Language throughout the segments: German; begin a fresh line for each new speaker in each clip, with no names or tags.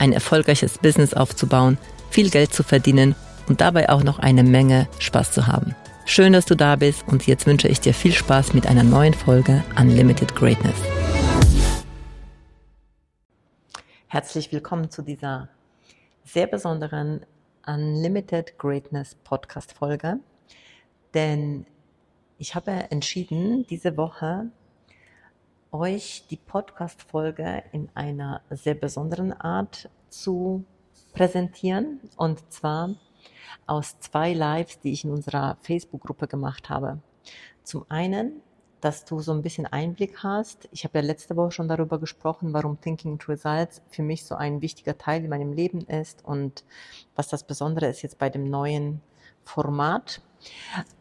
ein erfolgreiches Business aufzubauen, viel Geld zu verdienen und dabei auch noch eine Menge Spaß zu haben. Schön, dass du da bist und jetzt wünsche ich dir viel Spaß mit einer neuen Folge Unlimited Greatness. Herzlich willkommen zu dieser sehr besonderen Unlimited Greatness Podcast Folge, denn ich habe entschieden, diese Woche euch die Podcast-Folge in einer sehr besonderen Art zu präsentieren. Und zwar aus zwei Lives, die ich in unserer Facebook-Gruppe gemacht habe. Zum einen, dass du so ein bisschen Einblick hast. Ich habe ja letzte Woche schon darüber gesprochen, warum Thinking to Results für mich so ein wichtiger Teil in meinem Leben ist und was das Besondere ist jetzt bei dem neuen Format.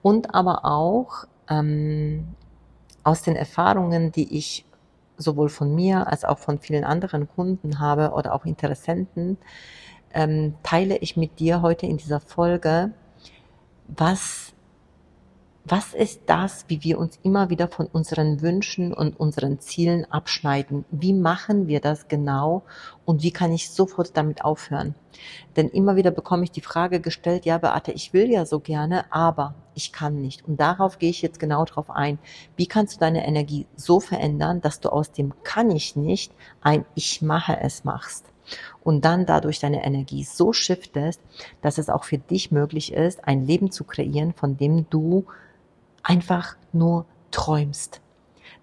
Und aber auch ähm, aus den Erfahrungen, die ich sowohl von mir als auch von vielen anderen Kunden habe oder auch Interessenten, ähm, teile ich mit dir heute in dieser Folge, was was ist das, wie wir uns immer wieder von unseren Wünschen und unseren Zielen abschneiden? Wie machen wir das genau und wie kann ich sofort damit aufhören? Denn immer wieder bekomme ich die Frage gestellt, ja Beate, ich will ja so gerne, aber ich kann nicht. Und darauf gehe ich jetzt genau drauf ein. Wie kannst du deine Energie so verändern, dass du aus dem kann ich nicht ein ich mache es machst? und dann dadurch deine Energie so shiftest, dass es auch für dich möglich ist, ein Leben zu kreieren, von dem du einfach nur träumst.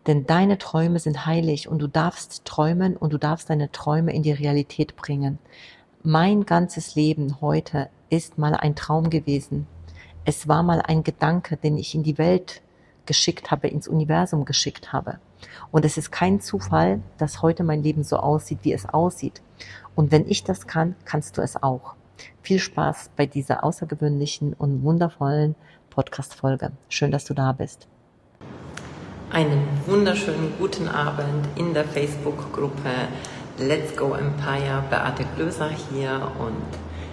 Denn deine Träume sind heilig und du darfst träumen und du darfst deine Träume in die Realität bringen. Mein ganzes Leben heute ist mal ein Traum gewesen. Es war mal ein Gedanke, den ich in die Welt geschickt habe, ins Universum geschickt habe. Und es ist kein Zufall, dass heute mein Leben so aussieht, wie es aussieht. Und wenn ich das kann, kannst du es auch. Viel Spaß bei dieser außergewöhnlichen und wundervollen Podcast-Folge. Schön, dass du da bist. Einen wunderschönen guten Abend in der Facebook-Gruppe Let's Go Empire. Beate Glöser hier und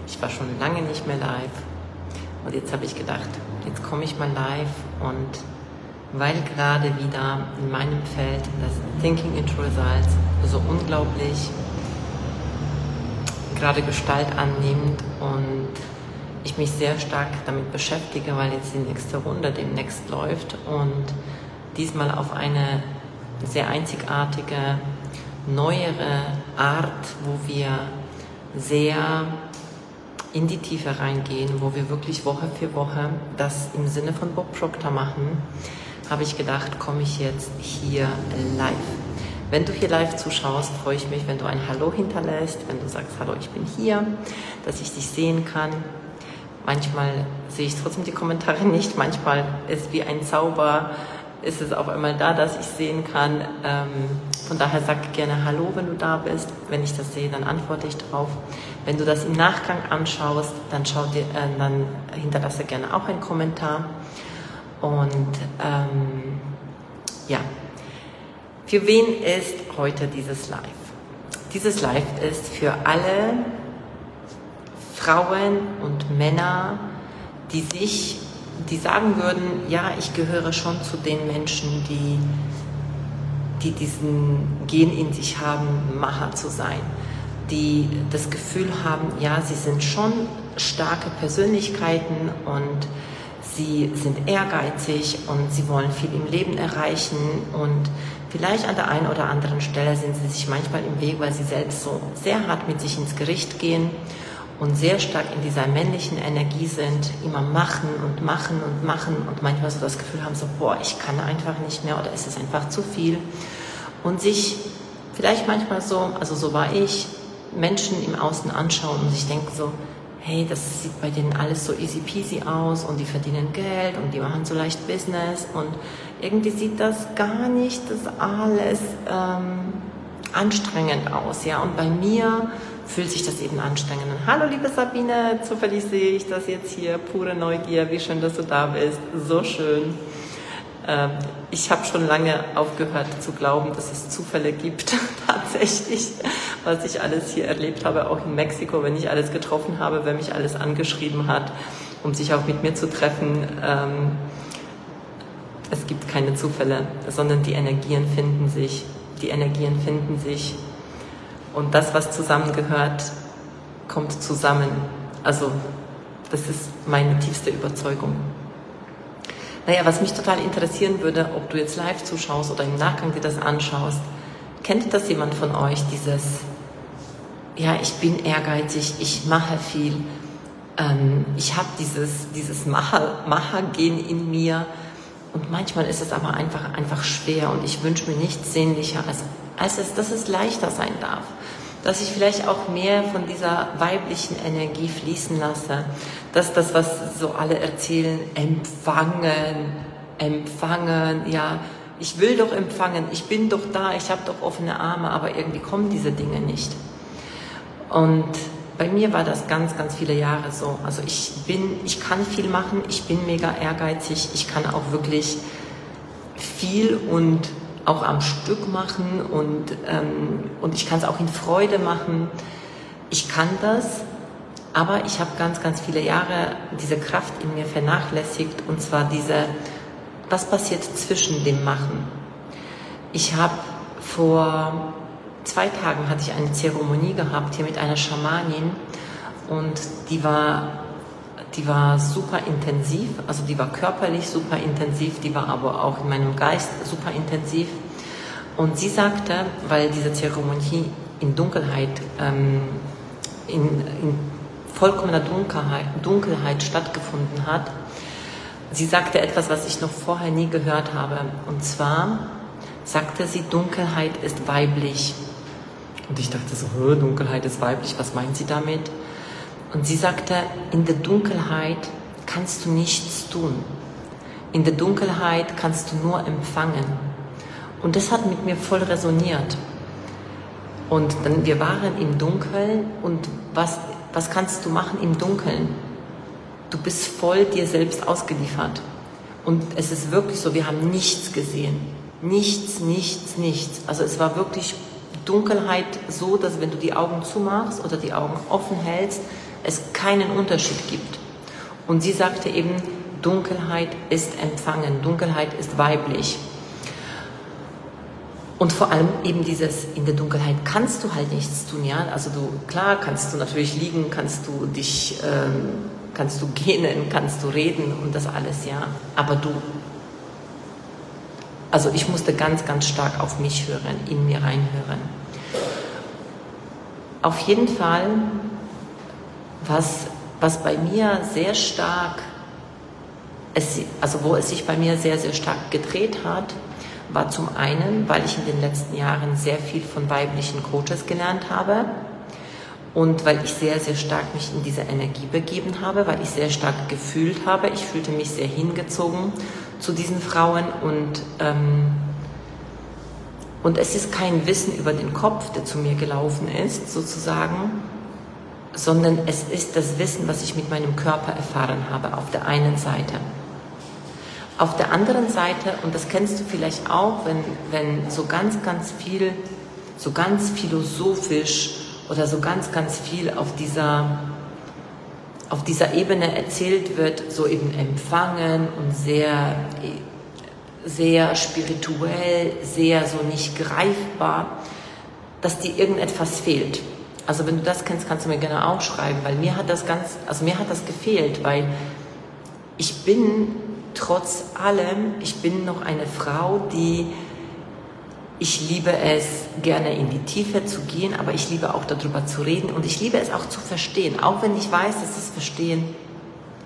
ich war schon lange nicht mehr live. Und jetzt habe ich gedacht, jetzt komme ich mal live und weil gerade wieder in meinem Feld das Thinking into Results so unglaublich gerade Gestalt annimmt und ich mich sehr stark damit beschäftige, weil jetzt die nächste Runde demnächst läuft und diesmal auf eine sehr einzigartige, neuere Art, wo wir sehr in die Tiefe reingehen, wo wir wirklich Woche für Woche das im Sinne von Bob Proctor machen, habe ich gedacht, komme ich jetzt hier live. Wenn du hier live zuschaust, freue ich mich, wenn du ein Hallo hinterlässt, wenn du sagst, hallo, ich bin hier, dass ich dich sehen kann. Manchmal sehe ich trotzdem die Kommentare nicht. Manchmal ist wie ein Zauber, ist es auf einmal da, dass ich sehen kann. Ähm, von daher sag gerne Hallo, wenn du da bist. Wenn ich das sehe, dann antworte ich drauf. Wenn du das im Nachgang anschaust, dann, schau dir, äh, dann hinterlasse gerne auch einen Kommentar. Und ähm, ja, für wen ist heute dieses Live? Dieses Live ist für alle Frauen und Männer, die sich, die sagen würden, ja, ich gehöre schon zu den Menschen, die, die diesen Gen in sich haben, Macher zu sein, die das Gefühl haben, ja, sie sind schon starke Persönlichkeiten und sie sind ehrgeizig und sie wollen viel im Leben erreichen. Und vielleicht an der einen oder anderen Stelle sind sie sich manchmal im Weg, weil sie selbst so sehr hart mit sich ins Gericht gehen und sehr stark in dieser männlichen Energie sind, immer machen und machen und machen und manchmal so das Gefühl haben, so, boah, ich kann einfach nicht mehr oder ist es einfach zu viel. Und sich vielleicht manchmal so, also so war ich, Menschen im Außen anschauen und sich denken so, hey, das sieht bei denen alles so easy peasy aus und die verdienen Geld und die machen so leicht Business und irgendwie sieht das gar nicht das alles ähm, anstrengend aus, ja. Und bei mir fühlt sich das eben anstrengend an. Hallo liebe Sabine, zufällig sehe ich das jetzt hier, pure Neugier, wie schön, dass du da bist, so schön. Ähm, ich habe schon lange aufgehört zu glauben, dass es Zufälle gibt, tatsächlich, was ich alles hier erlebt habe, auch in Mexiko, wenn ich alles getroffen habe, wenn mich alles angeschrieben hat, um sich auch mit mir zu treffen. Ähm, es gibt keine Zufälle, sondern die Energien finden sich, die Energien finden sich und das, was zusammengehört, kommt zusammen. Also das ist meine tiefste Überzeugung. Naja, was mich total interessieren würde, ob du jetzt live zuschaust oder im Nachgang dir das anschaust, kennt das jemand von euch, dieses, ja, ich bin ehrgeizig, ich mache viel, ähm, ich habe dieses, dieses Macher-Gen in mir und manchmal ist es aber einfach, einfach schwer und ich wünsche mir nichts sehnlicher, als, als es, dass es leichter sein darf. Dass ich vielleicht auch mehr von dieser weiblichen Energie fließen lasse, dass das, was so alle erzählen, empfangen, empfangen, ja, ich will doch empfangen, ich bin doch da, ich habe doch offene Arme, aber irgendwie kommen diese Dinge nicht. Und bei mir war das ganz, ganz viele Jahre so. Also ich bin, ich kann viel machen, ich bin mega ehrgeizig, ich kann auch wirklich viel und auch am Stück machen und, ähm, und ich kann es auch in Freude machen. Ich kann das, aber ich habe ganz, ganz viele Jahre diese Kraft in mir vernachlässigt und zwar diese, was passiert zwischen dem Machen. Ich habe vor zwei Tagen hatte ich eine Zeremonie gehabt hier mit einer Schamanin und die war die war super intensiv, also die war körperlich super intensiv, die war aber auch in meinem Geist super intensiv. Und sie sagte, weil diese Zeremonie in Dunkelheit, ähm, in, in vollkommener Dunkelheit, Dunkelheit stattgefunden hat, sie sagte etwas, was ich noch vorher nie gehört habe. Und zwar sagte sie, Dunkelheit ist weiblich. Und ich dachte so, Dunkelheit ist weiblich, was meint sie damit? Und sie sagte, in der Dunkelheit kannst du nichts tun. In der Dunkelheit kannst du nur empfangen. Und das hat mit mir voll resoniert. Und dann, wir waren im Dunkeln und was, was kannst du machen im Dunkeln? Du bist voll dir selbst ausgeliefert. Und es ist wirklich so, wir haben nichts gesehen. Nichts, nichts, nichts. Also es war wirklich Dunkelheit so, dass wenn du die Augen zumachst oder die Augen offen hältst, es keinen Unterschied gibt. Und sie sagte eben, Dunkelheit ist empfangen, Dunkelheit ist weiblich. Und vor allem eben dieses, in der Dunkelheit kannst du halt nichts tun, ja. Also du, klar kannst du natürlich liegen, kannst du dich, ähm, kannst du gähnen, kannst du reden und das alles, ja. Aber du, also ich musste ganz, ganz stark auf mich hören, in mir reinhören. Auf jeden Fall was, was bei mir sehr stark, es, also wo es sich bei mir sehr, sehr stark gedreht hat, war zum einen, weil ich in den letzten Jahren sehr viel von weiblichen Coaches gelernt habe und weil ich sehr, sehr stark mich in diese Energie begeben habe, weil ich sehr stark gefühlt habe. Ich fühlte mich sehr hingezogen zu diesen Frauen und, ähm, und es ist kein Wissen über den Kopf, der zu mir gelaufen ist, sozusagen, sondern es ist das Wissen, was ich mit meinem Körper erfahren habe, auf der einen Seite. Auf der anderen Seite, und das kennst du vielleicht auch, wenn, wenn so ganz, ganz viel, so ganz philosophisch oder so ganz, ganz viel auf dieser, auf dieser Ebene erzählt wird, so eben empfangen und sehr, sehr spirituell, sehr so nicht greifbar, dass dir irgendetwas fehlt. Also wenn du das kennst, kannst du mir gerne auch schreiben, weil mir hat das ganz, also mir hat das gefehlt, weil ich bin trotz allem, ich bin noch eine Frau, die ich liebe es, gerne in die Tiefe zu gehen, aber ich liebe auch darüber zu reden und ich liebe es auch zu verstehen, auch wenn ich weiß, dass das Verstehen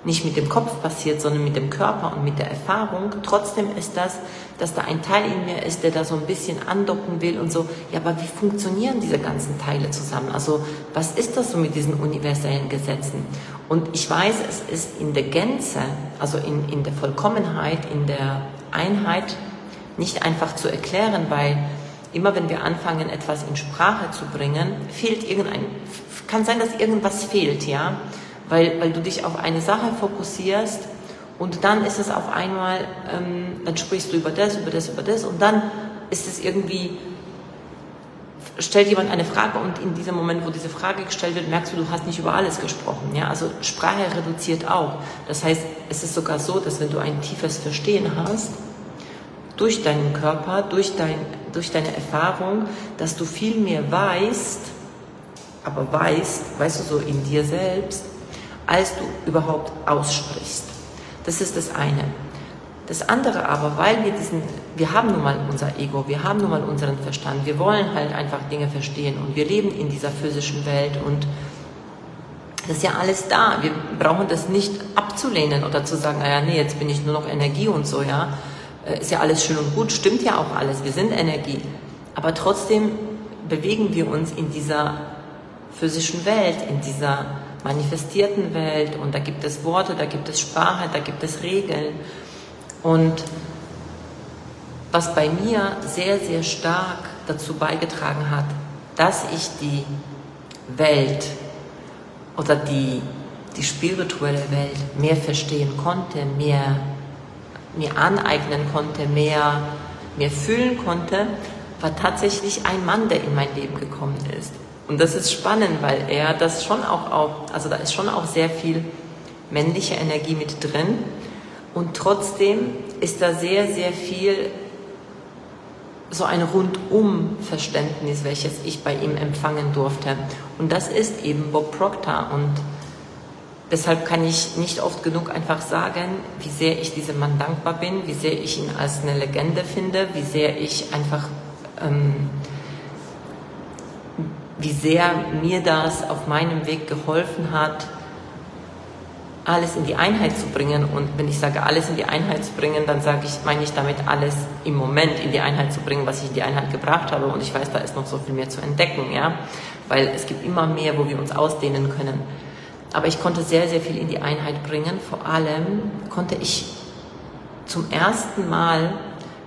nicht mit dem Kopf passiert, sondern mit dem Körper und mit der Erfahrung. Trotzdem ist das, dass da ein Teil in mir ist, der da so ein bisschen andocken will und so, ja, aber wie funktionieren diese ganzen Teile zusammen? Also was ist das so mit diesen universellen Gesetzen? Und ich weiß, es ist in der Gänze, also in, in der Vollkommenheit, in der Einheit nicht einfach zu erklären, weil immer wenn wir anfangen, etwas in Sprache zu bringen, fehlt irgendein, kann sein, dass irgendwas fehlt, ja, weil, weil du dich auf eine Sache fokussierst und dann ist es auf einmal, ähm, dann sprichst du über das, über das, über das und dann ist es irgendwie stellt jemand eine Frage und in diesem Moment, wo diese Frage gestellt wird, merkst du, du hast nicht über alles gesprochen. Ja? Also Sprache reduziert auch. Das heißt, es ist sogar so, dass wenn du ein tiefes Verstehen hast, durch deinen Körper, durch, dein, durch deine Erfahrung, dass du viel mehr weißt, aber weißt, weißt du so in dir selbst, als du überhaupt aussprichst. Das ist das eine. Das andere aber, weil wir diesen, wir haben nun mal unser Ego, wir haben nun mal unseren Verstand, wir wollen halt einfach Dinge verstehen und wir leben in dieser physischen Welt und das ist ja alles da. Wir brauchen das nicht abzulehnen oder zu sagen, naja, nee, jetzt bin ich nur noch Energie und so, ja. Äh, ist ja alles schön und gut, stimmt ja auch alles, wir sind Energie. Aber trotzdem bewegen wir uns in dieser physischen Welt, in dieser manifestierten Welt und da gibt es Worte, da gibt es Sprache, da gibt es Regeln. Und was bei mir sehr, sehr stark dazu beigetragen hat, dass ich die Welt oder die, die spirituelle Welt mehr verstehen konnte, mehr mir aneignen konnte, mehr, mehr fühlen konnte, war tatsächlich ein Mann, der in mein Leben gekommen ist. Und das ist spannend, weil er das schon auch, auch also da ist schon auch sehr viel männliche Energie mit drin. Und trotzdem ist da sehr, sehr viel so ein Rundum-Verständnis, welches ich bei ihm empfangen durfte. Und das ist eben Bob Proctor. Und deshalb kann ich nicht oft genug einfach sagen, wie sehr ich diesem Mann dankbar bin, wie sehr ich ihn als eine Legende finde, wie sehr ich einfach, ähm, wie sehr mir das auf meinem Weg geholfen hat, alles in die Einheit zu bringen. Und wenn ich sage, alles in die Einheit zu bringen, dann sage ich, meine ich damit alles im Moment in die Einheit zu bringen, was ich in die Einheit gebracht habe. Und ich weiß, da ist noch so viel mehr zu entdecken, ja. Weil es gibt immer mehr, wo wir uns ausdehnen können. Aber ich konnte sehr, sehr viel in die Einheit bringen. Vor allem konnte ich zum ersten Mal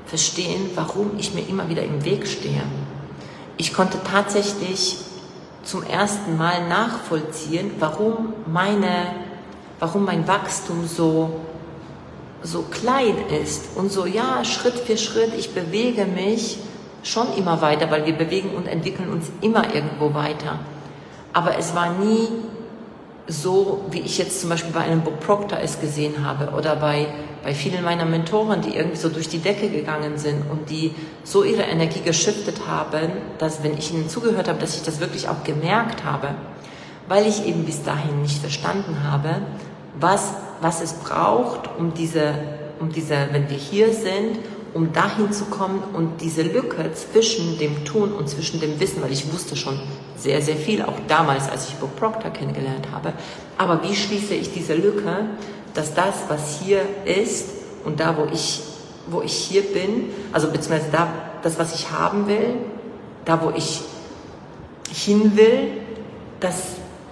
verstehen, warum ich mir immer wieder im Weg stehe. Ich konnte tatsächlich zum ersten Mal nachvollziehen, warum meine warum mein Wachstum so, so klein ist und so, ja, Schritt für Schritt, ich bewege mich schon immer weiter, weil wir bewegen und entwickeln uns immer irgendwo weiter. Aber es war nie so, wie ich jetzt zum Beispiel bei einem Bob Proctor es gesehen habe oder bei, bei vielen meiner Mentoren, die irgendwie so durch die Decke gegangen sind und die so ihre Energie geschiftet haben, dass wenn ich ihnen zugehört habe, dass ich das wirklich auch gemerkt habe, weil ich eben bis dahin nicht verstanden habe, was, was es braucht, um diese, um diese, wenn wir hier sind, um dahin zu kommen und diese Lücke zwischen dem Tun und zwischen dem Wissen, weil ich wusste schon sehr, sehr viel, auch damals, als ich Bob Proctor kennengelernt habe. Aber wie schließe ich diese Lücke, dass das, was hier ist und da, wo ich, wo ich hier bin, also beziehungsweise da, das, was ich haben will, da, wo ich hin will, das,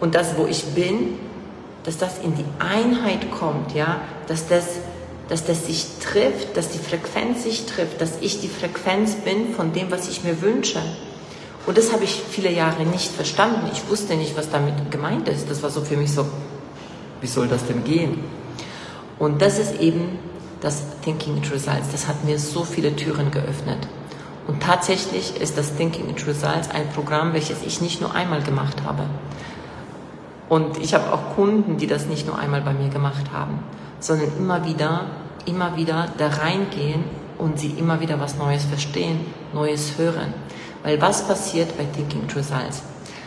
und das, wo ich bin, dass das in die Einheit kommt, ja, dass das, dass das sich trifft, dass die Frequenz sich trifft, dass ich die Frequenz bin von dem, was ich mir wünsche. Und das habe ich viele Jahre nicht verstanden. Ich wusste nicht, was damit gemeint ist. Das war so für mich so, wie soll das denn gehen? Und das ist eben das Thinking It Results. Das hat mir so viele Türen geöffnet. Und tatsächlich ist das Thinking It Results ein Programm, welches ich nicht nur einmal gemacht habe. Und ich habe auch Kunden, die das nicht nur einmal bei mir gemacht haben, sondern immer wieder, immer wieder da reingehen und sie immer wieder was Neues verstehen, Neues hören. Weil was passiert bei Thinking True Results?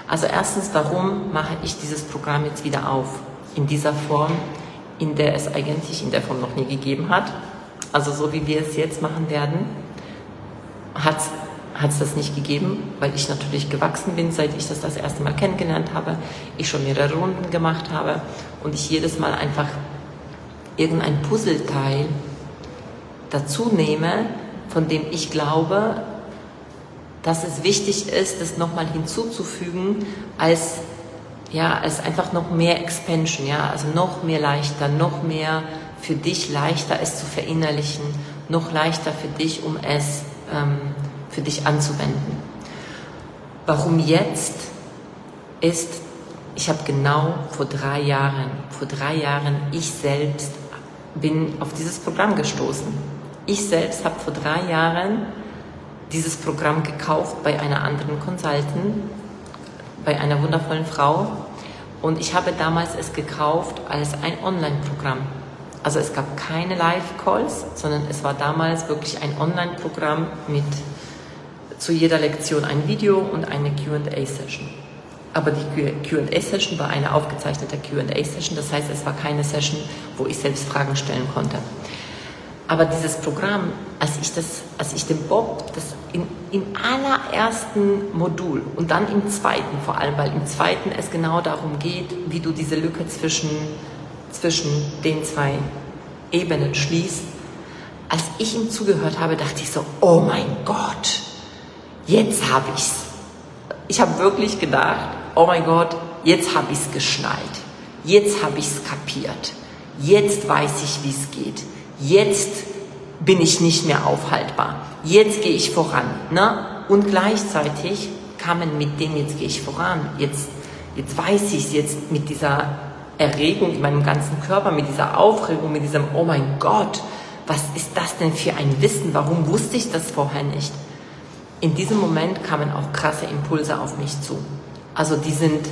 Also erstens, warum mache ich dieses Programm jetzt wieder auf? In dieser Form, in der es eigentlich in der Form noch nie gegeben hat. Also so wie wir es jetzt machen werden, hat es das nicht gegeben, weil ich natürlich gewachsen bin, seit ich das das erste Mal kennengelernt habe, ich schon mehrere Runden gemacht habe und ich jedes Mal einfach irgendein Puzzleteil dazu nehme, von dem ich glaube, dass es wichtig ist, das nochmal hinzuzufügen, als, ja, als einfach noch mehr Expansion, ja, also noch mehr leichter, noch mehr für dich leichter, es zu verinnerlichen, noch leichter für dich, um es ähm, für dich anzuwenden. Warum jetzt ist, ich habe genau vor drei Jahren, vor drei Jahren, ich selbst bin auf dieses Programm gestoßen. Ich selbst habe vor drei Jahren dieses Programm gekauft bei einer anderen Consultant, bei einer wundervollen Frau. Und ich habe damals es gekauft als ein Online-Programm. Also es gab keine Live-Calls, sondern es war damals wirklich ein Online-Programm mit zu jeder Lektion ein Video und eine QA-Session. Aber die QA-Session war eine aufgezeichnete QA-Session, das heißt, es war keine Session, wo ich selbst Fragen stellen konnte. Aber dieses Programm, als ich, das, als ich den Bob das in, im allerersten Modul und dann im zweiten vor allem, weil im zweiten es genau darum geht, wie du diese Lücke zwischen, zwischen den zwei Ebenen schließt, als ich ihm zugehört habe, dachte ich so, oh mein Gott, jetzt habe ich's. Ich habe wirklich gedacht, oh mein Gott, jetzt habe ich's geschnallt. Jetzt habe ich's kapiert. Jetzt weiß ich, wie es geht. Jetzt bin ich nicht mehr aufhaltbar. Jetzt gehe ich voran. Ne? Und gleichzeitig kamen mit dem, jetzt gehe ich voran. Jetzt, jetzt weiß ich es jetzt mit dieser Erregung in meinem ganzen Körper, mit dieser Aufregung, mit diesem, oh mein Gott, was ist das denn für ein Wissen? Warum wusste ich das vorher nicht? in diesem Moment kamen auch krasse Impulse auf mich zu. Also die sind,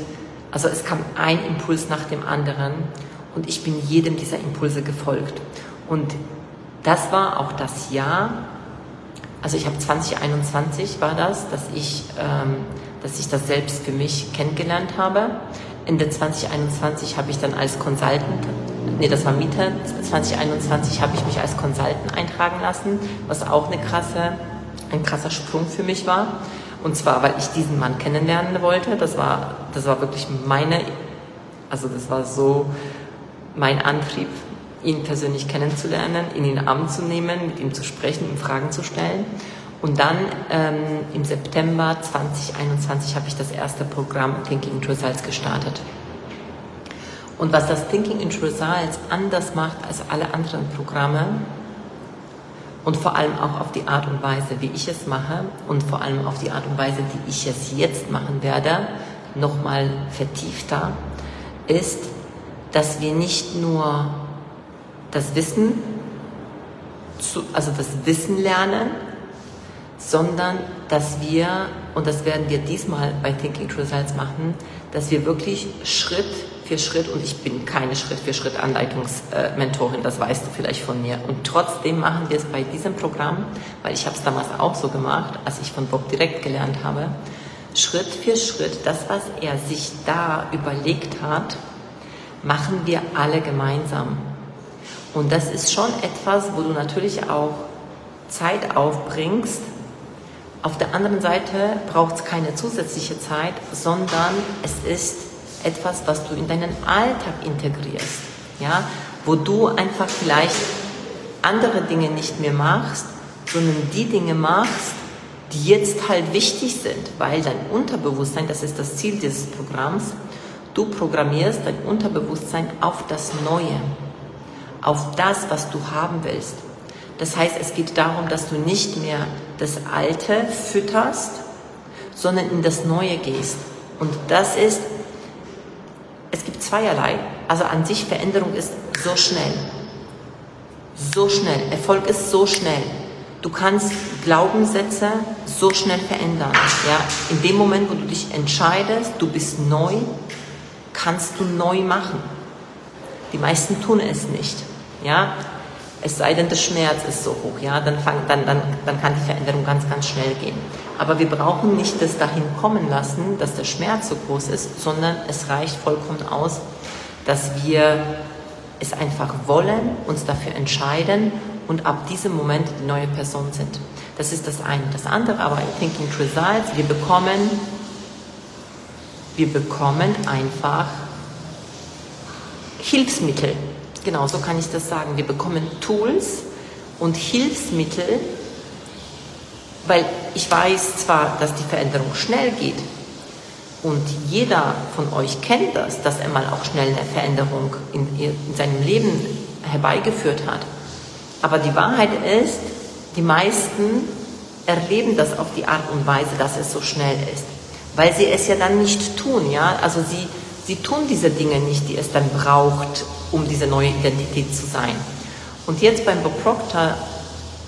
also es kam ein Impuls nach dem anderen und ich bin jedem dieser Impulse gefolgt. Und das war auch das Jahr, also ich habe 2021 war das, dass ich, ähm, dass ich das selbst für mich kennengelernt habe. Ende 2021 habe ich dann als Consultant, nee, das war Mitte 2021 habe ich mich als Consultant eintragen lassen, was auch eine krasse ein krasser Sprung für mich war. Und zwar, weil ich diesen Mann kennenlernen wollte. Das war, das war wirklich meine, also das war so mein Antrieb, ihn persönlich kennenzulernen, ihn in den Arm zu nehmen, mit ihm zu sprechen, ihm Fragen zu stellen. Und dann ähm, im September 2021 habe ich das erste Programm Thinking into Results gestartet. Und was das Thinking into Results anders macht als alle anderen Programme, und vor allem auch auf die Art und Weise, wie ich es mache und vor allem auf die Art und Weise, die ich es jetzt machen werde, nochmal vertiefter, ist, dass wir nicht nur das Wissen, also das Wissen lernen, sondern dass wir, und das werden wir diesmal bei Thinking True Results machen, dass wir wirklich Schritt für Schritt und ich bin keine Schritt für Schritt Anleitungsmentorin, das weißt du vielleicht von mir. Und trotzdem machen wir es bei diesem Programm, weil ich habe es damals auch so gemacht, als ich von Bob direkt gelernt habe, Schritt für Schritt, das, was er sich da überlegt hat, machen wir alle gemeinsam. Und das ist schon etwas, wo du natürlich auch Zeit aufbringst. Auf der anderen Seite braucht es keine zusätzliche Zeit, sondern es ist etwas, was du in deinen Alltag integrierst, ja, wo du einfach vielleicht andere Dinge nicht mehr machst, sondern die Dinge machst, die jetzt halt wichtig sind, weil dein Unterbewusstsein, das ist das Ziel dieses Programms, du programmierst dein Unterbewusstsein auf das Neue, auf das, was du haben willst. Das heißt, es geht darum, dass du nicht mehr das Alte fütterst, sondern in das Neue gehst. Und das ist es gibt zweierlei. Also an sich Veränderung ist so schnell. So schnell. Erfolg ist so schnell. Du kannst Glaubenssätze so schnell verändern. Ja? In dem Moment, wo du dich entscheidest, du bist neu, kannst du neu machen. Die meisten tun es nicht. Ja? Es sei denn, der Schmerz ist so hoch, ja, dann, fang, dann, dann, dann kann die Veränderung ganz, ganz schnell gehen. Aber wir brauchen nicht das dahin kommen lassen, dass der Schmerz so groß ist, sondern es reicht vollkommen aus, dass wir es einfach wollen, uns dafür entscheiden und ab diesem Moment die neue Person sind. Das ist das eine. Das andere aber in Thinking Results, wir bekommen, wir bekommen einfach Hilfsmittel Genau, so kann ich das sagen. Wir bekommen Tools und Hilfsmittel, weil ich weiß zwar, dass die Veränderung schnell geht und jeder von euch kennt das, dass er mal auch schnell eine Veränderung in, in seinem Leben herbeigeführt hat. Aber die Wahrheit ist, die meisten erleben das auf die Art und Weise, dass es so schnell ist. Weil sie es ja dann nicht tun, ja. Also sie, sie tun diese Dinge nicht, die es dann braucht, um diese neue Identität zu sein. Und jetzt beim Bob Proctor,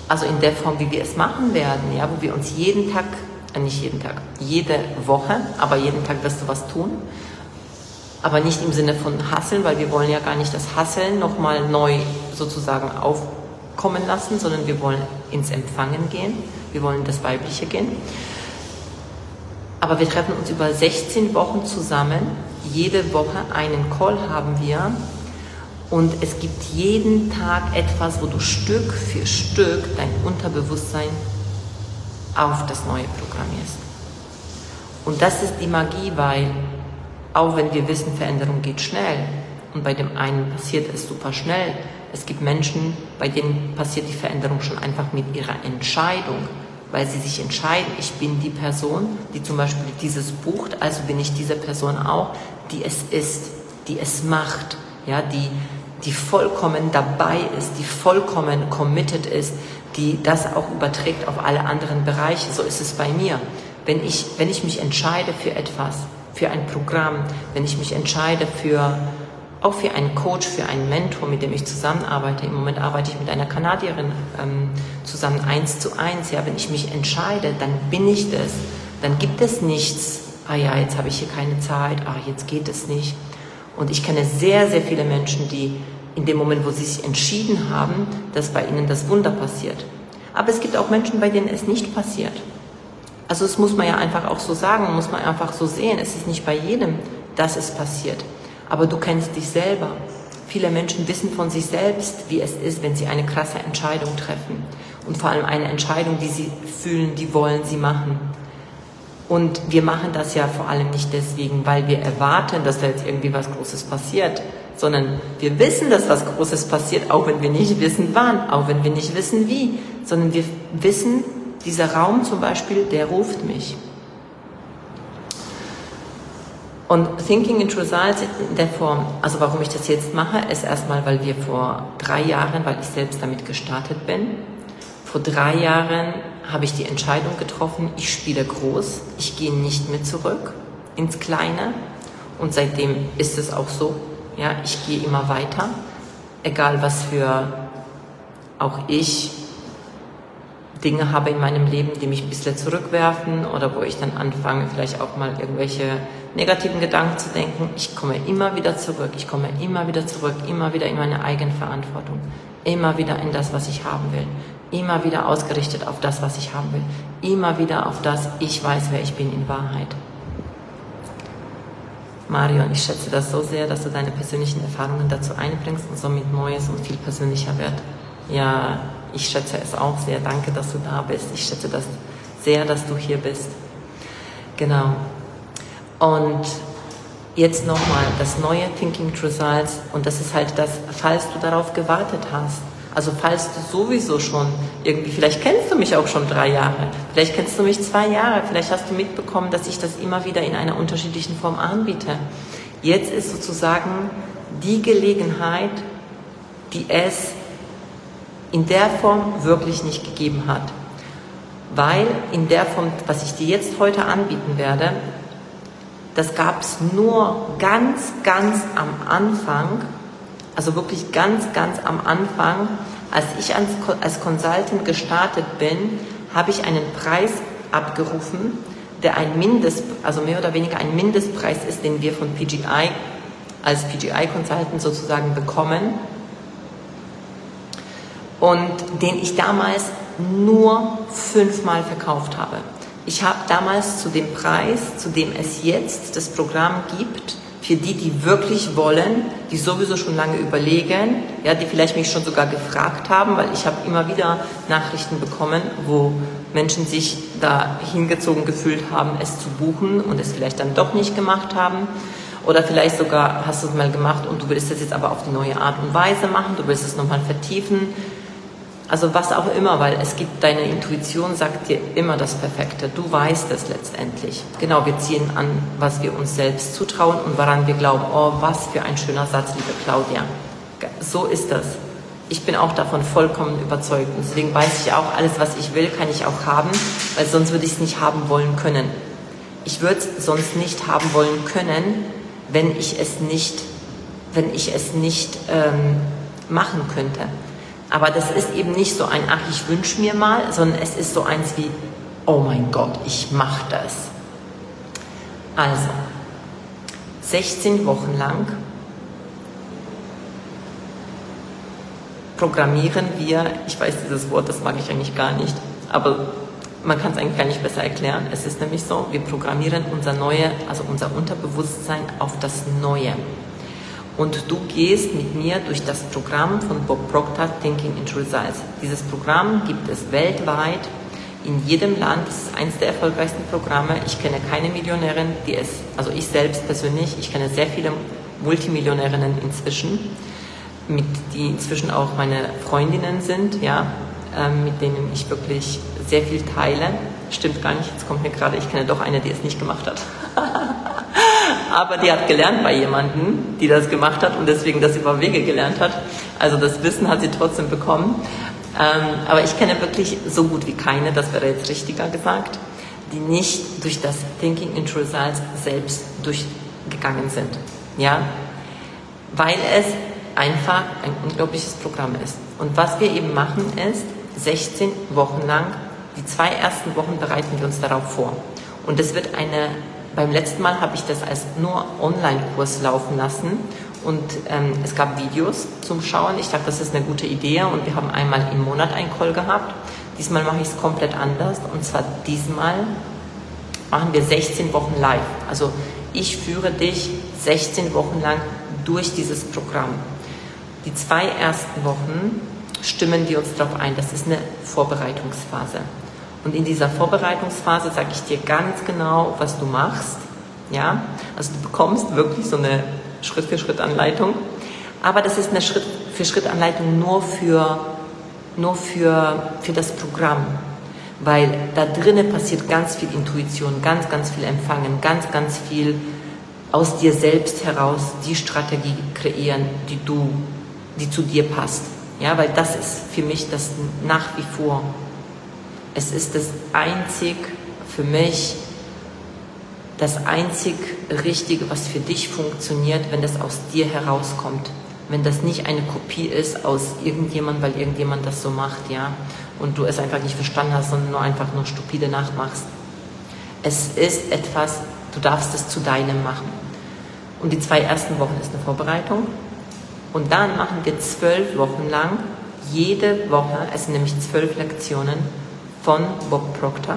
also in der Form, wie wir es machen werden, ja, wo wir uns jeden Tag, äh nicht jeden Tag, jede Woche, aber jeden Tag wirst du was tun, aber nicht im Sinne von Hasseln, weil wir wollen ja gar nicht das Hasseln nochmal neu sozusagen aufkommen lassen, sondern wir wollen ins Empfangen gehen, wir wollen das Weibliche gehen. Aber wir treffen uns über 16 Wochen zusammen. Jede Woche einen Call haben wir. Und es gibt jeden Tag etwas, wo du Stück für Stück dein Unterbewusstsein auf das Neue programmierst. Und das ist die Magie, weil auch wenn wir wissen, Veränderung geht schnell und bei dem einen passiert es super schnell, es gibt Menschen, bei denen passiert die Veränderung schon einfach mit ihrer Entscheidung, weil sie sich entscheiden, ich bin die Person, die zum Beispiel dieses bucht, also bin ich diese Person auch, die es ist, die es macht, ja, die, die vollkommen dabei ist, die vollkommen committed ist, die das auch überträgt auf alle anderen Bereiche. So ist es bei mir. Wenn ich, wenn ich mich entscheide für etwas, für ein Programm, wenn ich mich entscheide für auch für einen Coach, für einen Mentor, mit dem ich zusammenarbeite. Im Moment arbeite ich mit einer Kanadierin ähm, zusammen eins zu eins. Ja, wenn ich mich entscheide, dann bin ich das. Dann gibt es nichts. Ah ja, jetzt habe ich hier keine Zeit. Ah, jetzt geht es nicht. Und ich kenne sehr, sehr viele Menschen, die in dem Moment, wo sie sich entschieden haben, dass bei ihnen das Wunder passiert. Aber es gibt auch Menschen, bei denen es nicht passiert. Also das muss man ja einfach auch so sagen, muss man einfach so sehen. Es ist nicht bei jedem, dass es passiert. Aber du kennst dich selber. Viele Menschen wissen von sich selbst, wie es ist, wenn sie eine krasse Entscheidung treffen. Und vor allem eine Entscheidung, die sie fühlen, die wollen sie machen. Und wir machen das ja vor allem nicht deswegen, weil wir erwarten, dass da jetzt irgendwie was Großes passiert, sondern wir wissen, dass was Großes passiert, auch wenn wir nicht wissen wann, auch wenn wir nicht wissen wie, sondern wir wissen, dieser Raum zum Beispiel, der ruft mich. Und Thinking into Results in der Form, also warum ich das jetzt mache, ist erstmal, weil wir vor drei Jahren, weil ich selbst damit gestartet bin, vor drei Jahren habe ich die Entscheidung getroffen, ich spiele groß, ich gehe nicht mehr zurück ins Kleine. Und seitdem ist es auch so, ja, ich gehe immer weiter, egal was für auch ich Dinge habe in meinem Leben, die mich ein bisschen zurückwerfen oder wo ich dann anfange, vielleicht auch mal irgendwelche negativen Gedanken zu denken. Ich komme immer wieder zurück, ich komme immer wieder zurück, immer wieder in meine Eigenverantwortung, immer wieder in das, was ich haben will, immer wieder ausgerichtet auf das, was ich haben will, immer wieder auf das, ich weiß, wer ich bin in Wahrheit. Marion, ich schätze das so sehr, dass du deine persönlichen Erfahrungen dazu einbringst und somit Neues und viel persönlicher wird. Ja, ich schätze es auch sehr. Danke, dass du da bist. Ich schätze das sehr, dass du hier bist. Genau. Und jetzt nochmal das neue Thinking Results. Und das ist halt das, falls du darauf gewartet hast. Also falls du sowieso schon irgendwie, vielleicht kennst du mich auch schon drei Jahre, vielleicht kennst du mich zwei Jahre, vielleicht hast du mitbekommen, dass ich das immer wieder in einer unterschiedlichen Form anbiete. Jetzt ist sozusagen die Gelegenheit, die es in der Form wirklich nicht gegeben hat. Weil in der Form, was ich dir jetzt heute anbieten werde, das gab es nur ganz, ganz am Anfang, also wirklich ganz, ganz am Anfang, als ich als, als Consultant gestartet bin, habe ich einen Preis abgerufen, der ein Mindest, also mehr oder weniger ein Mindestpreis ist, den wir von PGI als PGI Consultant sozusagen bekommen und den ich damals nur fünfmal verkauft habe. Ich habe damals zu dem Preis, zu dem es jetzt das Programm gibt, für die, die wirklich wollen, die sowieso schon lange überlegen, ja, die vielleicht mich schon sogar gefragt haben, weil ich habe immer wieder Nachrichten bekommen, wo Menschen sich da hingezogen gefühlt haben, es zu buchen und es vielleicht dann doch nicht gemacht haben. Oder vielleicht sogar hast du es mal gemacht und du willst es jetzt aber auf die neue Art und Weise machen, du willst es nochmal vertiefen also was auch immer, weil es gibt, deine Intuition sagt dir immer das Perfekte. Du weißt es letztendlich. Genau, wir ziehen an, was wir uns selbst zutrauen und woran wir glauben. Oh, was für ein schöner Satz, liebe Claudia. So ist das. ich bin auch davon vollkommen überzeugt. Und deswegen weiß ich auch, alles, was ich will, kann ich auch haben, weil sonst würde ich es nicht haben wollen können. Ich würde es sonst nicht haben wollen können, wenn ich es nicht, wenn ich es nicht ähm, machen könnte. Aber das ist eben nicht so ein, ach, ich wünsche mir mal, sondern es ist so eins wie, oh mein Gott, ich mache das. Also, 16 Wochen lang programmieren wir, ich weiß dieses Wort, das mag ich eigentlich gar nicht, aber man kann es eigentlich gar nicht besser erklären. Es ist nämlich so, wir programmieren unser neue, also unser Unterbewusstsein auf das Neue. Und du gehst mit mir durch das Programm von Bob Proctor Thinking into Results. Dieses Programm gibt es weltweit in jedem Land. Es ist eines der erfolgreichsten Programme. Ich kenne keine Millionärin, die es, also ich selbst persönlich, ich kenne sehr viele Multimillionärinnen inzwischen, mit, die inzwischen auch meine Freundinnen sind, ja, ähm, mit denen ich wirklich sehr viel teile. Stimmt gar nicht, jetzt kommt mir gerade, ich kenne doch eine, die es nicht gemacht hat. Aber die hat gelernt bei jemandem, die das gemacht hat und deswegen das über Wege gelernt hat. Also das Wissen hat sie trotzdem bekommen. Ähm, aber ich kenne wirklich so gut wie keine, das wäre jetzt richtiger gesagt, die nicht durch das Thinking into Results selbst durchgegangen sind. Ja? Weil es einfach ein unglaubliches Programm ist. Und was wir eben machen ist, 16 Wochen lang, die zwei ersten Wochen bereiten wir uns darauf vor. Und es wird eine beim letzten Mal habe ich das als nur Online-Kurs laufen lassen und ähm, es gab Videos zum Schauen. Ich dachte, das ist eine gute Idee und wir haben einmal im Monat einen Call gehabt. Diesmal mache ich es komplett anders und zwar diesmal machen wir 16 Wochen live. Also ich führe dich 16 Wochen lang durch dieses Programm. Die zwei ersten Wochen stimmen wir uns darauf ein. Das ist eine Vorbereitungsphase. Und in dieser Vorbereitungsphase sage ich dir ganz genau, was du machst. Ja, also du bekommst wirklich so eine Schritt-für-Schritt-Anleitung. Aber das ist eine Schritt-für-Schritt-Anleitung nur für, nur für, für das Programm. Weil da drinnen passiert ganz viel Intuition, ganz, ganz viel Empfangen, ganz, ganz viel aus dir selbst heraus die Strategie kreieren, die du, die zu dir passt. Ja, weil das ist für mich das nach wie vor es ist das einzig für mich, das einzig Richtige, was für dich funktioniert, wenn das aus dir herauskommt. Wenn das nicht eine Kopie ist aus irgendjemand, weil irgendjemand das so macht, ja, und du es einfach nicht verstanden hast, sondern nur einfach nur stupide nachmachst. Es ist etwas, du darfst es zu deinem machen. Und die zwei ersten Wochen ist eine Vorbereitung. Und dann machen wir zwölf Wochen lang, jede Woche, es sind nämlich zwölf Lektionen, von Bob Proctor.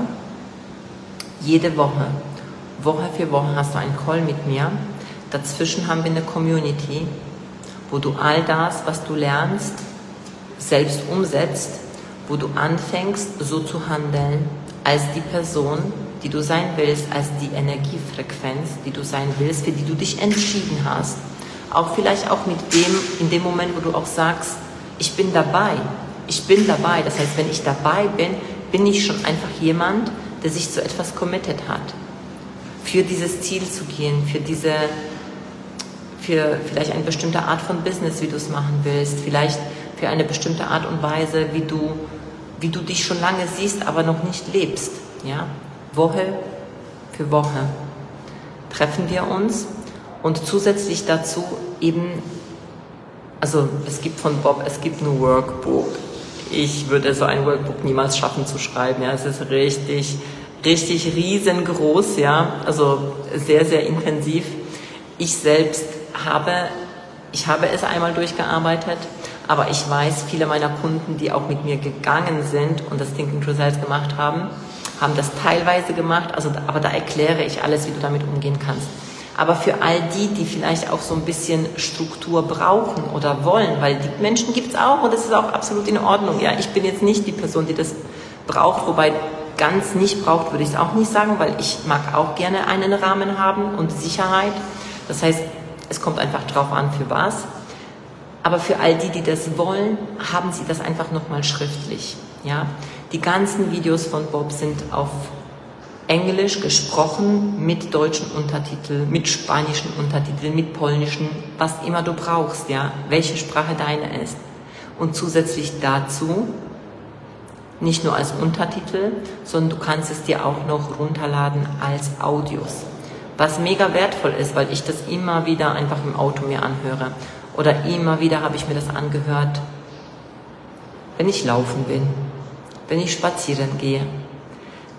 Jede Woche, Woche für Woche hast du einen Call mit mir. Dazwischen haben wir eine Community, wo du all das, was du lernst, selbst umsetzt, wo du anfängst, so zu handeln, als die Person, die du sein willst, als die Energiefrequenz, die du sein willst, für die du dich entschieden hast. Auch vielleicht auch mit dem, in dem Moment, wo du auch sagst, ich bin dabei. Ich bin dabei. Das heißt, wenn ich dabei bin, bin ich schon einfach jemand, der sich zu etwas committed hat. Für dieses Ziel zu gehen, für diese, für vielleicht eine bestimmte Art von Business, wie du es machen willst, vielleicht für eine bestimmte Art und Weise, wie du, wie du dich schon lange siehst, aber noch nicht lebst. Ja? Woche für Woche treffen wir uns und zusätzlich dazu eben, also es gibt von Bob, es gibt ein Workbook, ich würde so ein Workbook niemals schaffen zu schreiben. Ja, es ist richtig, richtig riesengroß, ja, also sehr, sehr intensiv. Ich selbst habe, ich habe es einmal durchgearbeitet, aber ich weiß, viele meiner Kunden, die auch mit mir gegangen sind und das Thinking Results gemacht haben, haben das teilweise gemacht, also, aber da erkläre ich alles, wie du damit umgehen kannst. Aber für all die, die vielleicht auch so ein bisschen Struktur brauchen oder wollen, weil die Menschen gibt es auch und das ist auch absolut in Ordnung. Ja, ich bin jetzt nicht die Person, die das braucht, wobei ganz nicht braucht, würde ich es auch nicht sagen, weil ich mag auch gerne einen Rahmen haben und Sicherheit. Das heißt, es kommt einfach drauf an, für was. Aber für all die, die das wollen, haben sie das einfach nochmal schriftlich. Ja, die ganzen Videos von Bob sind auf Englisch gesprochen mit deutschen Untertiteln, mit spanischen Untertiteln, mit polnischen, was immer du brauchst, ja, welche Sprache deine ist. und zusätzlich dazu nicht nur als Untertitel, sondern du kannst es dir auch noch runterladen als Audios. Was mega wertvoll ist, weil ich das immer wieder einfach im Auto mir anhöre. Oder immer wieder habe ich mir das angehört, wenn ich laufen bin, wenn ich spazieren gehe.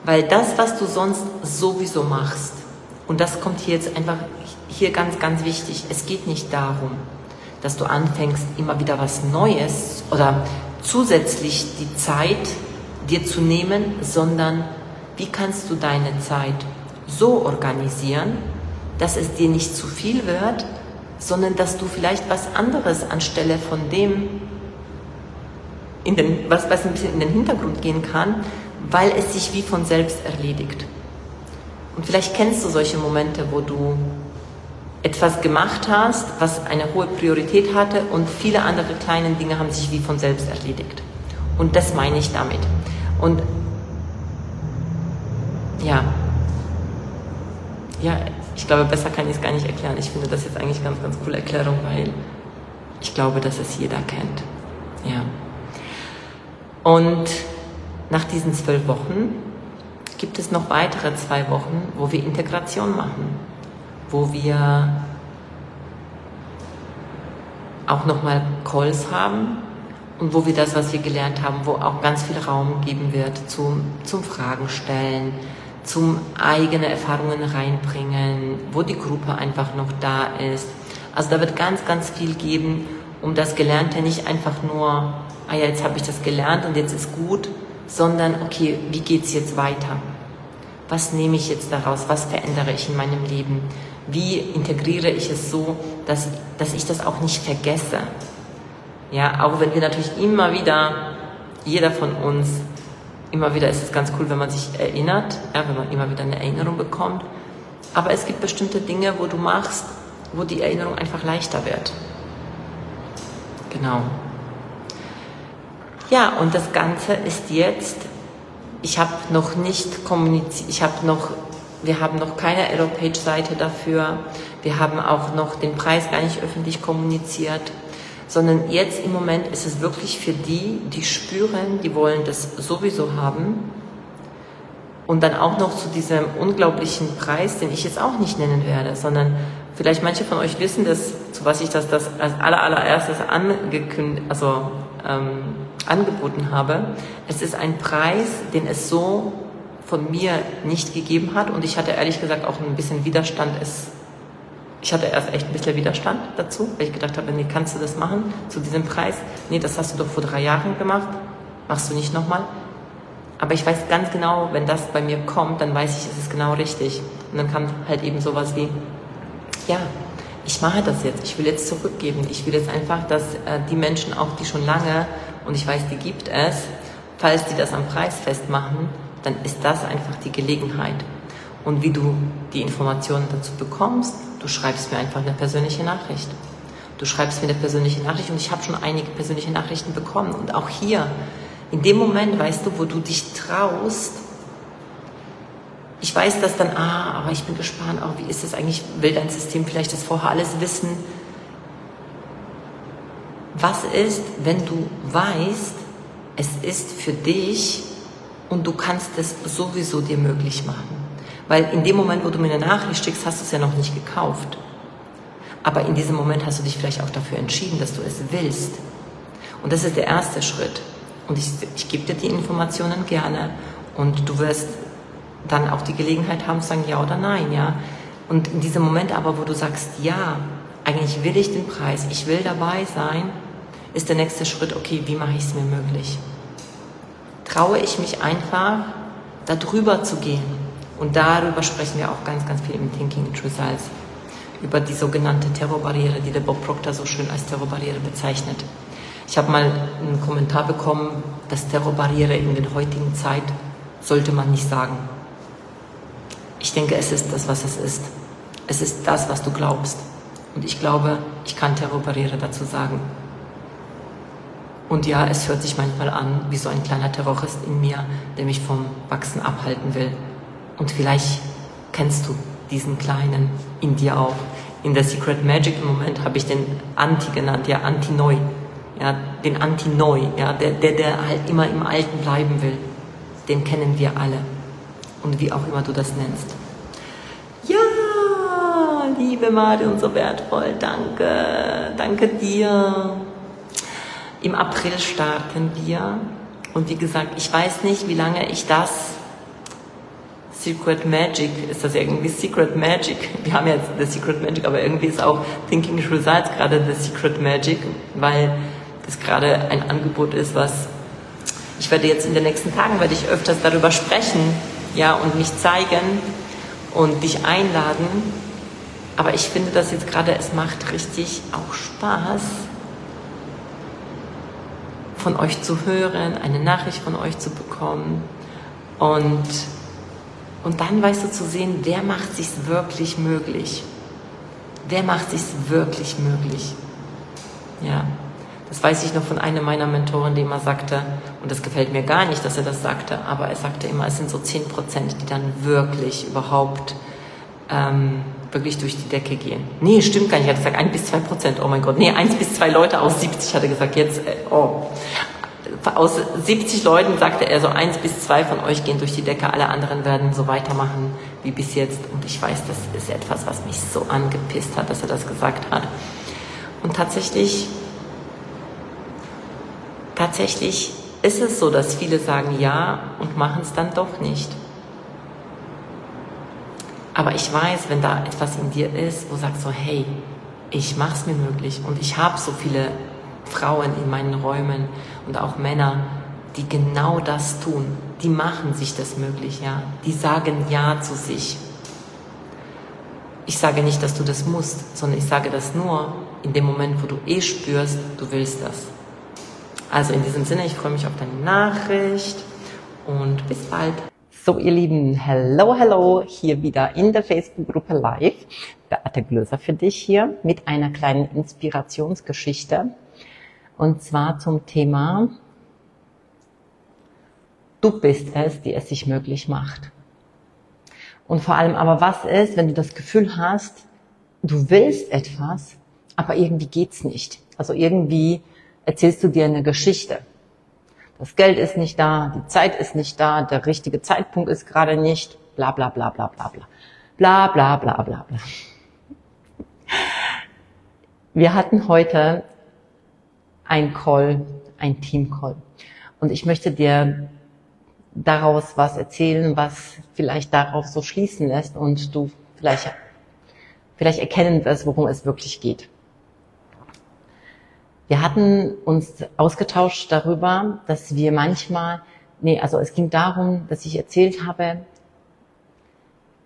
Weil das, was du sonst sowieso machst, und das kommt hier jetzt einfach hier ganz, ganz wichtig, es geht nicht darum, dass du anfängst, immer wieder was Neues oder zusätzlich die Zeit dir zu nehmen, sondern wie kannst du deine Zeit so organisieren, dass es dir nicht zu viel wird, sondern dass du vielleicht was anderes anstelle von dem, in den, was, was ein bisschen in den Hintergrund gehen kann, weil es sich wie von selbst erledigt. Und vielleicht kennst du solche Momente, wo du etwas gemacht hast, was eine hohe Priorität hatte und viele andere kleine Dinge haben sich wie von selbst erledigt. Und das meine ich damit. Und ja, ja, ich glaube, besser kann ich es gar nicht erklären. Ich finde das jetzt eigentlich ganz, ganz coole Erklärung, weil ich glaube, dass es jeder kennt. Ja. Und nach diesen zwölf Wochen gibt es noch weitere zwei Wochen, wo wir Integration machen, wo wir auch nochmal Calls haben und wo wir das, was wir gelernt haben, wo auch ganz viel Raum geben wird zum, zum Fragen stellen, zum eigene Erfahrungen reinbringen, wo die Gruppe einfach noch da ist. Also da wird ganz, ganz viel geben, um das Gelernte nicht einfach nur, ah ja, jetzt habe ich das gelernt und jetzt ist gut, sondern okay, wie geht's jetzt weiter? Was nehme ich jetzt daraus? Was verändere ich in meinem Leben? Wie integriere ich es so, dass, dass ich das auch nicht vergesse? Ja, auch wenn wir natürlich immer wieder, jeder von uns immer wieder ist es ganz cool, wenn man sich erinnert, ja, wenn man immer wieder eine Erinnerung bekommt. Aber es gibt bestimmte Dinge, wo du machst, wo die Erinnerung einfach leichter wird. Genau. Ja, und das Ganze ist jetzt, ich habe noch nicht kommuniziert, ich habe noch, wir haben noch keine Aero-Page-Seite dafür, wir haben auch noch den Preis gar nicht öffentlich kommuniziert sondern jetzt im Moment ist es wirklich für die, die spüren, die wollen das sowieso haben. Und dann auch noch zu diesem unglaublichen Preis, den ich jetzt auch nicht nennen werde, sondern vielleicht manche von euch wissen das, zu was ich das, das als aller, allererstes angekündigt, also ähm, angeboten habe. Es ist ein Preis, den es so von mir nicht gegeben hat und ich hatte ehrlich gesagt auch ein bisschen Widerstand, es ich hatte erst echt ein bisschen Widerstand dazu, weil ich gedacht habe, nee, kannst du das machen zu diesem Preis? Nee, das hast du doch vor drei Jahren gemacht, machst du nicht nochmal. Aber ich weiß ganz genau, wenn das bei mir kommt, dann weiß ich, es ist genau richtig. Und dann kam halt eben sowas wie, ja, ich mache das jetzt, ich will jetzt zurückgeben. Ich will jetzt einfach, dass äh, die Menschen auch, die schon lange, und ich weiß, die gibt es, falls die das am Preis festmachen, dann ist das einfach die Gelegenheit. Und wie du die Informationen dazu bekommst, Du schreibst mir einfach eine persönliche Nachricht. Du schreibst mir eine persönliche Nachricht und ich habe schon einige persönliche Nachrichten bekommen. Und auch hier, in dem Moment, weißt du, wo du dich traust, ich weiß das dann, ah, aber ich bin gespannt, oh, wie ist das eigentlich, will dein System vielleicht das vorher alles wissen? Was ist, wenn du weißt, es ist für dich und du kannst es sowieso dir möglich machen? Weil in dem Moment, wo du mir eine Nachricht schickst, hast du es ja noch nicht gekauft. Aber in diesem Moment hast du dich vielleicht auch dafür entschieden, dass du es willst. Und das ist der erste Schritt. Und ich, ich gebe dir die Informationen gerne und du wirst dann auch die Gelegenheit haben zu sagen ja oder nein, ja. Und in diesem Moment aber, wo du sagst ja, eigentlich will ich den Preis, ich will dabei sein, ist der nächste Schritt, okay, wie mache ich es mir möglich? Traue ich mich einfach, da drüber zu gehen? Und darüber sprechen wir auch ganz, ganz viel im Thinking in Results. Über die sogenannte Terrorbarriere, die der Bob Proctor so schön als Terrorbarriere bezeichnet. Ich habe mal einen Kommentar bekommen, dass Terrorbarriere in der heutigen Zeit sollte man nicht sagen. Ich denke, es ist das, was es ist. Es ist das, was du glaubst. Und ich glaube, ich kann Terrorbarriere dazu sagen. Und ja, es hört sich manchmal an wie so ein kleiner Terrorist in mir, der mich vom Wachsen abhalten will. Und vielleicht kennst du diesen kleinen in dir auch. In der Secret Magic im Moment habe ich den Anti genannt, ja, Anti-Neu. ja, den Anti-Neu, ja, der, der, der halt immer im Alten bleiben will. Den kennen wir alle. Und wie auch immer du das nennst. Ja, liebe Marion, so wertvoll, danke, danke dir. Im April starten wir. Und wie gesagt, ich weiß nicht, wie lange ich das Secret Magic, ist das irgendwie Secret Magic? Wir haben jetzt The Secret Magic, aber irgendwie ist auch Thinking Results gerade The Secret Magic, weil das gerade ein Angebot ist, was ich werde jetzt in den nächsten Tagen werde ich öfters darüber sprechen, ja, und mich zeigen und dich einladen. Aber ich finde das jetzt gerade, es macht richtig auch Spaß, von euch zu hören, eine Nachricht von euch zu bekommen und und dann weißt du zu sehen, wer macht sich's wirklich möglich? Wer macht sich's wirklich möglich? Ja. Das weiß ich noch von einer meiner Mentoren, die immer sagte, und das gefällt mir gar nicht, dass er das sagte, aber er sagte immer, es sind so 10 Prozent, die dann wirklich überhaupt ähm, wirklich durch die Decke gehen. Nee, stimmt gar nicht. Er hat gesagt, 1 bis 2 Prozent. Oh mein Gott. Nee, 1 bis 2 Leute aus 70 hat er gesagt. Jetzt, äh, oh aus 70 Leuten sagte er, so eins bis zwei von euch gehen durch die Decke, alle anderen werden so weitermachen wie bis jetzt. Und ich weiß, das ist etwas, was mich so angepisst hat, dass er das gesagt hat. Und tatsächlich, tatsächlich ist es so, dass viele sagen ja und machen es dann doch nicht. Aber ich weiß, wenn da etwas in dir ist, wo sagst so, hey, ich mach's mir möglich und ich habe so viele Frauen in meinen Räumen und auch Männer, die genau das tun. Die machen sich das möglich, ja. Die sagen Ja zu sich. Ich sage nicht, dass du das musst, sondern ich sage das nur in dem Moment, wo du eh spürst, du willst das. Also in diesem Sinne, ich freue mich auf deine Nachricht und bis bald. So, ihr Lieben, hello, hello, hier wieder in der Facebook-Gruppe live. Beate Glöser für dich hier mit einer kleinen Inspirationsgeschichte und zwar zum Thema, du bist es, die es sich möglich macht. Und vor allem aber, was ist, wenn du das Gefühl hast, du willst etwas, aber irgendwie geht's nicht. Also irgendwie erzählst du dir eine Geschichte. Das Geld ist nicht da, die Zeit ist nicht da, der richtige Zeitpunkt ist gerade nicht, bla bla bla bla bla bla. Bla bla bla bla bla. Wir hatten heute ein Call, ein Team-Call. Und ich möchte dir daraus was erzählen, was vielleicht darauf so schließen lässt und du vielleicht, vielleicht erkennen wirst, worum es wirklich geht. Wir hatten uns ausgetauscht darüber, dass wir manchmal, nee, also es ging darum, dass ich erzählt habe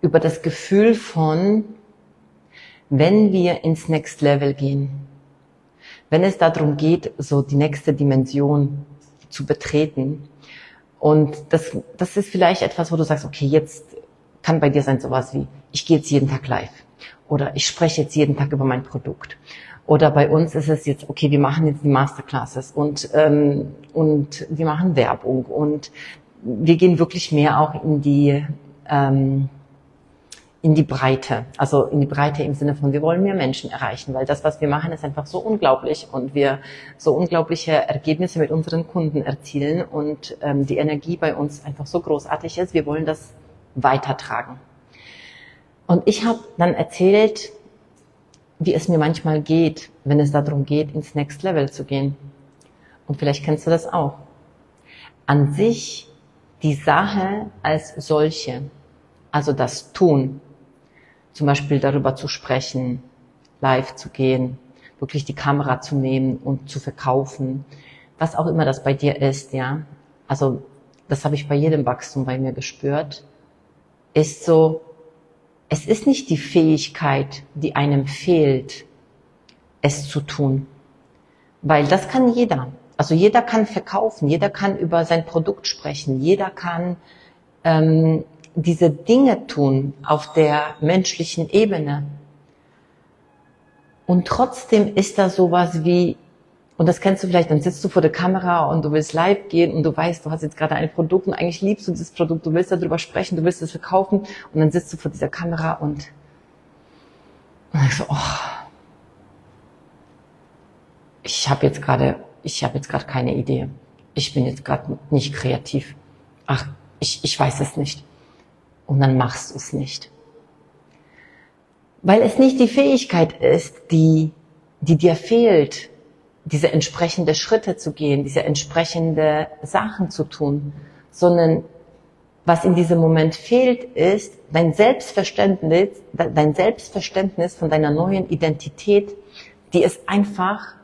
über das Gefühl von, wenn wir ins Next Level gehen, wenn es darum geht, so die nächste Dimension zu betreten. Und das, das ist vielleicht etwas, wo du sagst, okay, jetzt kann bei dir sein sowas wie, ich gehe jetzt jeden Tag live oder ich spreche jetzt jeden Tag über mein Produkt. Oder bei uns ist es jetzt, okay, wir machen jetzt die Masterclasses und, ähm, und wir machen Werbung und wir gehen wirklich mehr auch in die, ähm, in die Breite. Also in die Breite im Sinne von, wir wollen mehr Menschen erreichen, weil das, was wir machen, ist einfach so unglaublich und wir so unglaubliche Ergebnisse mit unseren Kunden erzielen und ähm, die Energie bei uns einfach so großartig ist. Wir wollen das weitertragen. Und ich habe dann erzählt, wie es mir manchmal geht, wenn es darum geht, ins Next Level zu gehen. Und vielleicht kennst du das auch. An sich die Sache als solche, also das Tun, zum Beispiel darüber zu sprechen, live zu gehen, wirklich die Kamera zu nehmen und zu verkaufen, was auch immer das bei dir ist, ja. Also das habe ich bei jedem Wachstum bei mir gespürt, ist so, es ist nicht die Fähigkeit, die einem fehlt, es zu tun. Weil das kann jeder. Also jeder kann verkaufen, jeder kann über sein Produkt sprechen, jeder kann ähm, diese Dinge tun auf der menschlichen Ebene. Und trotzdem ist da sowas wie, und das kennst du vielleicht, dann sitzt du vor der Kamera und du willst live gehen und du weißt, du hast jetzt gerade ein Produkt und eigentlich liebst du dieses Produkt, du willst darüber sprechen, du willst es verkaufen und dann sitzt du vor dieser Kamera und, und denkst so, oh, ich habe jetzt gerade ich habe jetzt gerade keine Idee. Ich bin jetzt gerade nicht kreativ. Ach, ich, ich weiß es nicht. Und dann machst du es nicht. Weil es nicht die Fähigkeit ist, die, die dir fehlt, diese entsprechende Schritte zu gehen, diese entsprechende Sachen zu tun, sondern was in diesem Moment fehlt, ist dein Selbstverständnis, dein Selbstverständnis von deiner neuen Identität, die es einfach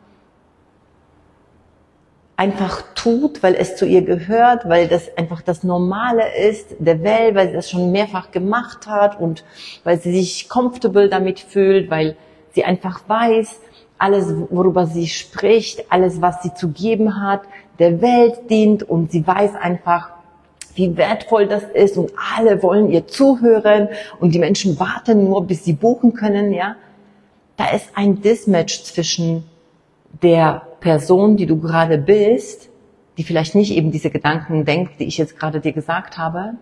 einfach tut, weil es zu ihr gehört, weil das einfach das Normale ist der Welt, weil sie das schon mehrfach gemacht hat und weil sie sich comfortable damit fühlt, weil sie einfach weiß, alles, worüber sie spricht, alles, was sie zu geben hat, der Welt dient und sie weiß einfach, wie wertvoll das ist und alle wollen ihr zuhören und die Menschen warten nur, bis sie buchen können, ja. Da ist ein Dismatch zwischen der Person, die du gerade bist, die vielleicht nicht eben diese Gedanken denkt, die ich jetzt gerade dir gesagt habe,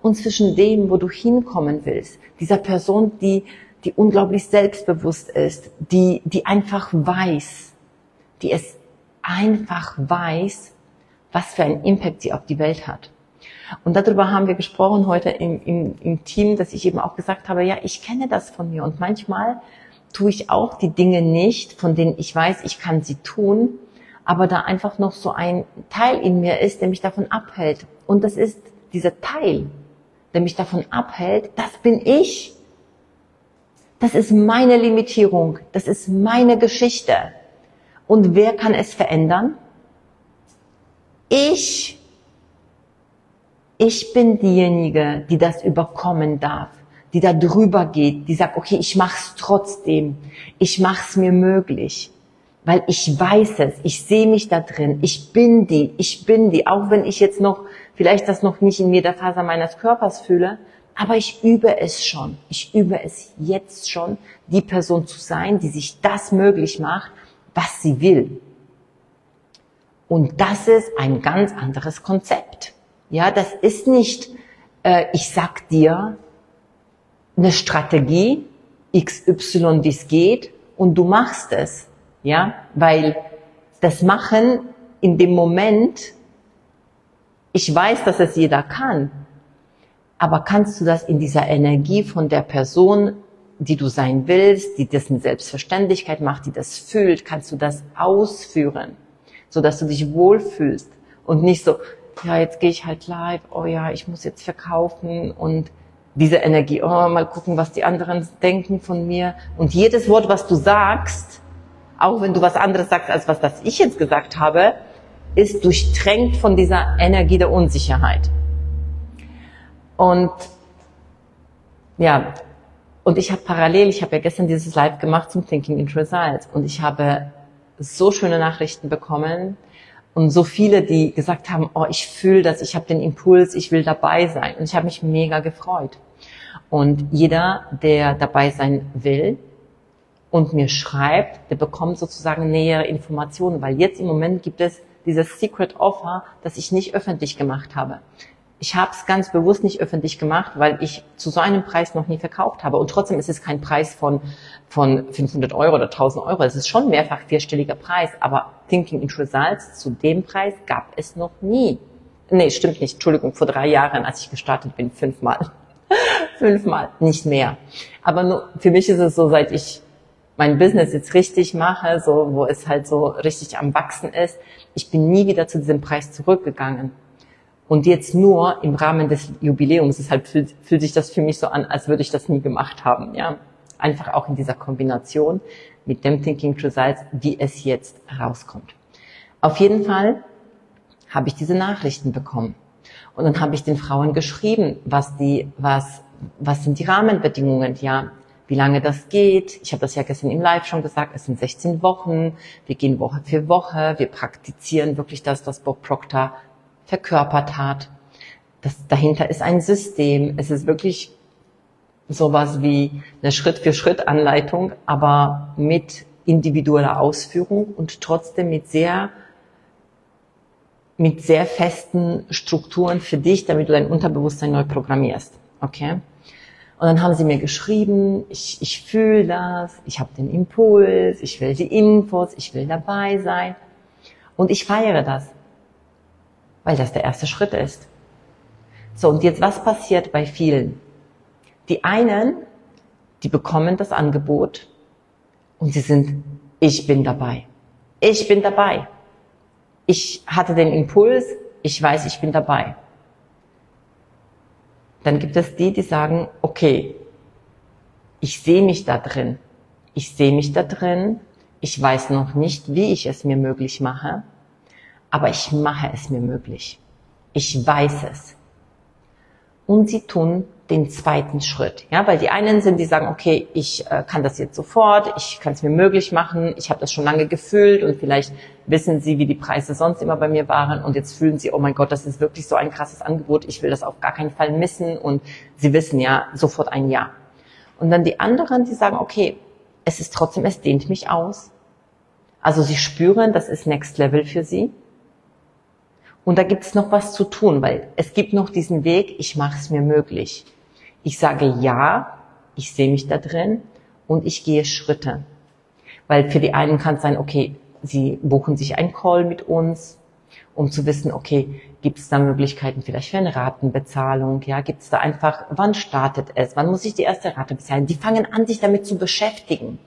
und zwischen dem, wo du hinkommen willst. Dieser Person, die, die unglaublich selbstbewusst ist, die, die einfach weiß, die es einfach weiß, was für einen Impact sie auf die Welt hat. Und darüber haben wir gesprochen heute im, im, im Team, dass ich eben auch gesagt habe, ja, ich kenne das von mir und manchmal tue ich auch die Dinge nicht, von denen ich weiß, ich kann sie tun, aber da einfach noch so ein Teil in mir ist, der mich davon abhält. Und das ist dieser Teil, der mich davon abhält, das bin ich. Das ist meine Limitierung, das ist meine Geschichte. Und wer kann es verändern? Ich. Ich bin diejenige, die das überkommen darf, die da drüber geht, die sagt, okay, ich mach's trotzdem, ich mach's mir möglich, weil ich weiß es, ich sehe mich da drin, ich bin die, ich bin die, auch wenn ich jetzt noch vielleicht das noch nicht in jeder Faser meines Körpers fühle, aber ich übe es schon, ich übe es jetzt schon, die Person zu sein, die sich das möglich macht, was sie will. Und das ist ein ganz anderes Konzept. Ja, das ist nicht, äh, ich sag dir eine Strategie XY, wie es geht, und du machst es. Ja, weil das Machen in dem Moment, ich weiß, dass es jeder kann, aber kannst du das in dieser Energie von der Person, die du sein willst, die mit Selbstverständlichkeit macht, die das fühlt, kannst du das ausführen, so dass du dich wohlfühlst und nicht so, ja, jetzt gehe ich halt live, oh ja, ich muss jetzt verkaufen und diese Energie, oh, mal gucken, was die anderen denken von mir. Und jedes Wort, was du sagst, auch wenn du was anderes sagst, als was das ich jetzt gesagt habe, ist durchtränkt von dieser Energie der Unsicherheit. Und ja, und ich habe parallel, ich habe ja gestern dieses Live gemacht zum Thinking in Results und ich habe so schöne Nachrichten bekommen, und so viele, die gesagt haben, oh, ich fühle das, ich habe den Impuls, ich will dabei sein. Und ich habe mich mega gefreut. Und jeder, der dabei sein will und mir schreibt, der bekommt sozusagen nähere Informationen, weil jetzt im Moment gibt es dieses Secret Offer, das ich nicht öffentlich gemacht habe ich habe es ganz bewusst nicht öffentlich gemacht, weil ich zu so einem Preis noch nie verkauft habe. Und trotzdem ist es kein Preis von, von 500 Euro oder 1000 Euro. Es ist schon mehrfach vierstelliger Preis. Aber Thinking in Results zu dem Preis gab es noch nie. Nee, stimmt nicht. Entschuldigung, vor drei Jahren, als ich gestartet bin, fünfmal. fünfmal, nicht mehr. Aber nur, für mich ist es so, seit ich mein Business jetzt richtig mache, so, wo es halt so richtig am Wachsen ist, ich bin nie wieder zu diesem Preis zurückgegangen. Und jetzt nur im Rahmen des Jubiläums, deshalb fühlt, fühlt sich das für mich so an, als würde ich das nie gemacht haben. Ja, einfach auch in dieser Kombination mit dem Thinking to Sides, wie es jetzt rauskommt. Auf jeden Fall habe ich diese Nachrichten bekommen. Und dann habe ich den Frauen geschrieben, was die, was, was sind die Rahmenbedingungen, ja, wie lange das geht. Ich habe das ja gestern im Live schon gesagt, es sind 16 Wochen, wir gehen Woche für Woche, wir praktizieren wirklich das, was Bob Proctor verkörpert hat. Das, dahinter ist ein System. Es ist wirklich sowas wie eine Schritt-für-Schritt-Anleitung, aber mit individueller Ausführung und trotzdem mit sehr mit sehr festen Strukturen für dich, damit du dein Unterbewusstsein neu programmierst. Okay? Und dann haben sie mir geschrieben, ich, ich fühle das, ich habe den Impuls, ich will die Infos, ich will dabei sein. Und ich feiere das, weil das der erste Schritt ist. So, und jetzt was passiert bei vielen? Die einen, die bekommen das Angebot und sie sind, ich bin dabei. Ich bin dabei. Ich hatte den Impuls, ich weiß, ich bin dabei. Dann gibt es die, die sagen, okay, ich sehe mich da drin. Ich sehe mich da drin. Ich weiß noch nicht, wie ich es mir möglich mache, aber ich mache es mir möglich. Ich weiß es. Und sie tun den zweiten Schritt. Ja, weil die einen sind, die sagen, okay, ich äh, kann das jetzt sofort, ich kann es mir möglich machen, ich habe das schon lange gefühlt und vielleicht wissen sie, wie die Preise sonst immer bei mir waren und jetzt fühlen sie, oh mein Gott, das ist wirklich so ein krasses Angebot, ich will das auf gar keinen Fall missen und sie wissen ja sofort ein Ja. Und dann die anderen, die sagen, okay, es ist trotzdem, es dehnt mich aus. Also sie spüren, das ist Next Level für sie. Und da gibt es noch was zu tun, weil es gibt noch diesen Weg, ich mache es mir möglich. Ich sage ja, ich sehe mich da drin und ich gehe Schritte. Weil für die einen kann es sein, okay, sie buchen sich einen Call mit uns, um zu wissen, okay, gibt es da Möglichkeiten vielleicht für eine Ratenbezahlung? Ja, gibt es da einfach, wann startet es? Wann muss ich die erste Rate bezahlen? Die fangen an, sich damit zu beschäftigen.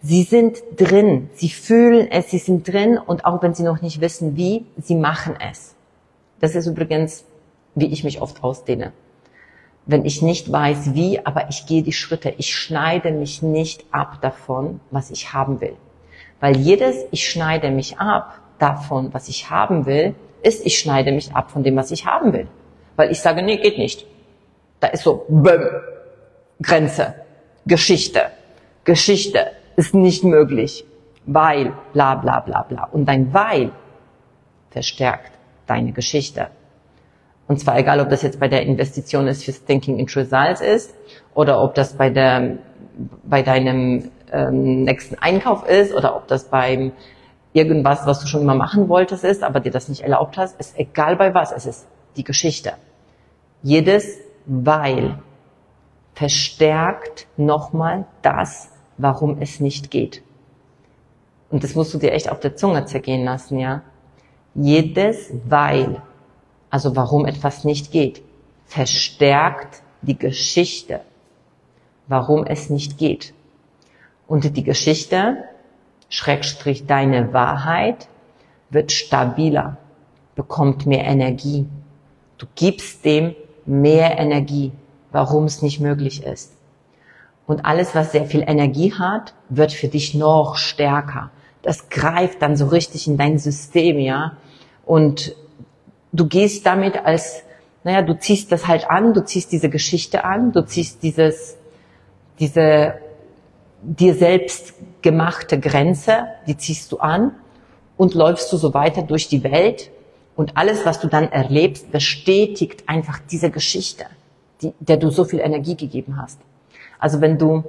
Sie sind drin, sie fühlen es, sie sind drin und auch wenn sie noch nicht wissen wie, sie machen es. Das ist übrigens, wie ich mich oft ausdehne wenn ich nicht weiß wie, aber ich gehe die Schritte. Ich schneide mich nicht ab davon, was ich haben will. Weil jedes, ich schneide mich ab davon, was ich haben will, ist, ich schneide mich ab von dem, was ich haben will. Weil ich sage, nee, geht nicht. Da ist so, bäm, Grenze, Geschichte. Geschichte ist nicht möglich, weil, bla, bla, bla, bla. Und dein Weil verstärkt deine Geschichte. Und zwar egal, ob das jetzt bei der Investition ist fürs Thinking into Results ist oder ob das bei der bei deinem ähm, nächsten Einkauf ist oder ob das beim irgendwas, was du schon immer machen wolltest, ist, aber dir das nicht erlaubt hast, ist egal bei was, es ist die Geschichte. Jedes Weil verstärkt nochmal das, warum es nicht geht. Und das musst du dir echt auf der Zunge zergehen lassen, ja. Jedes Weil also warum etwas nicht geht, verstärkt die Geschichte, warum es nicht geht. Und die Geschichte, Schrägstrich deine Wahrheit, wird stabiler, bekommt mehr Energie. Du gibst dem mehr Energie, warum es nicht möglich ist. Und alles, was sehr viel Energie hat, wird für dich noch stärker. Das greift dann so richtig in dein System, ja. Und du gehst damit als, naja, du ziehst das halt an, du ziehst diese Geschichte an, du ziehst dieses, diese dir selbst gemachte Grenze, die ziehst du an und läufst du so weiter durch die Welt und alles, was du dann erlebst, bestätigt einfach diese Geschichte, die, der du so viel Energie gegeben hast. Also wenn du,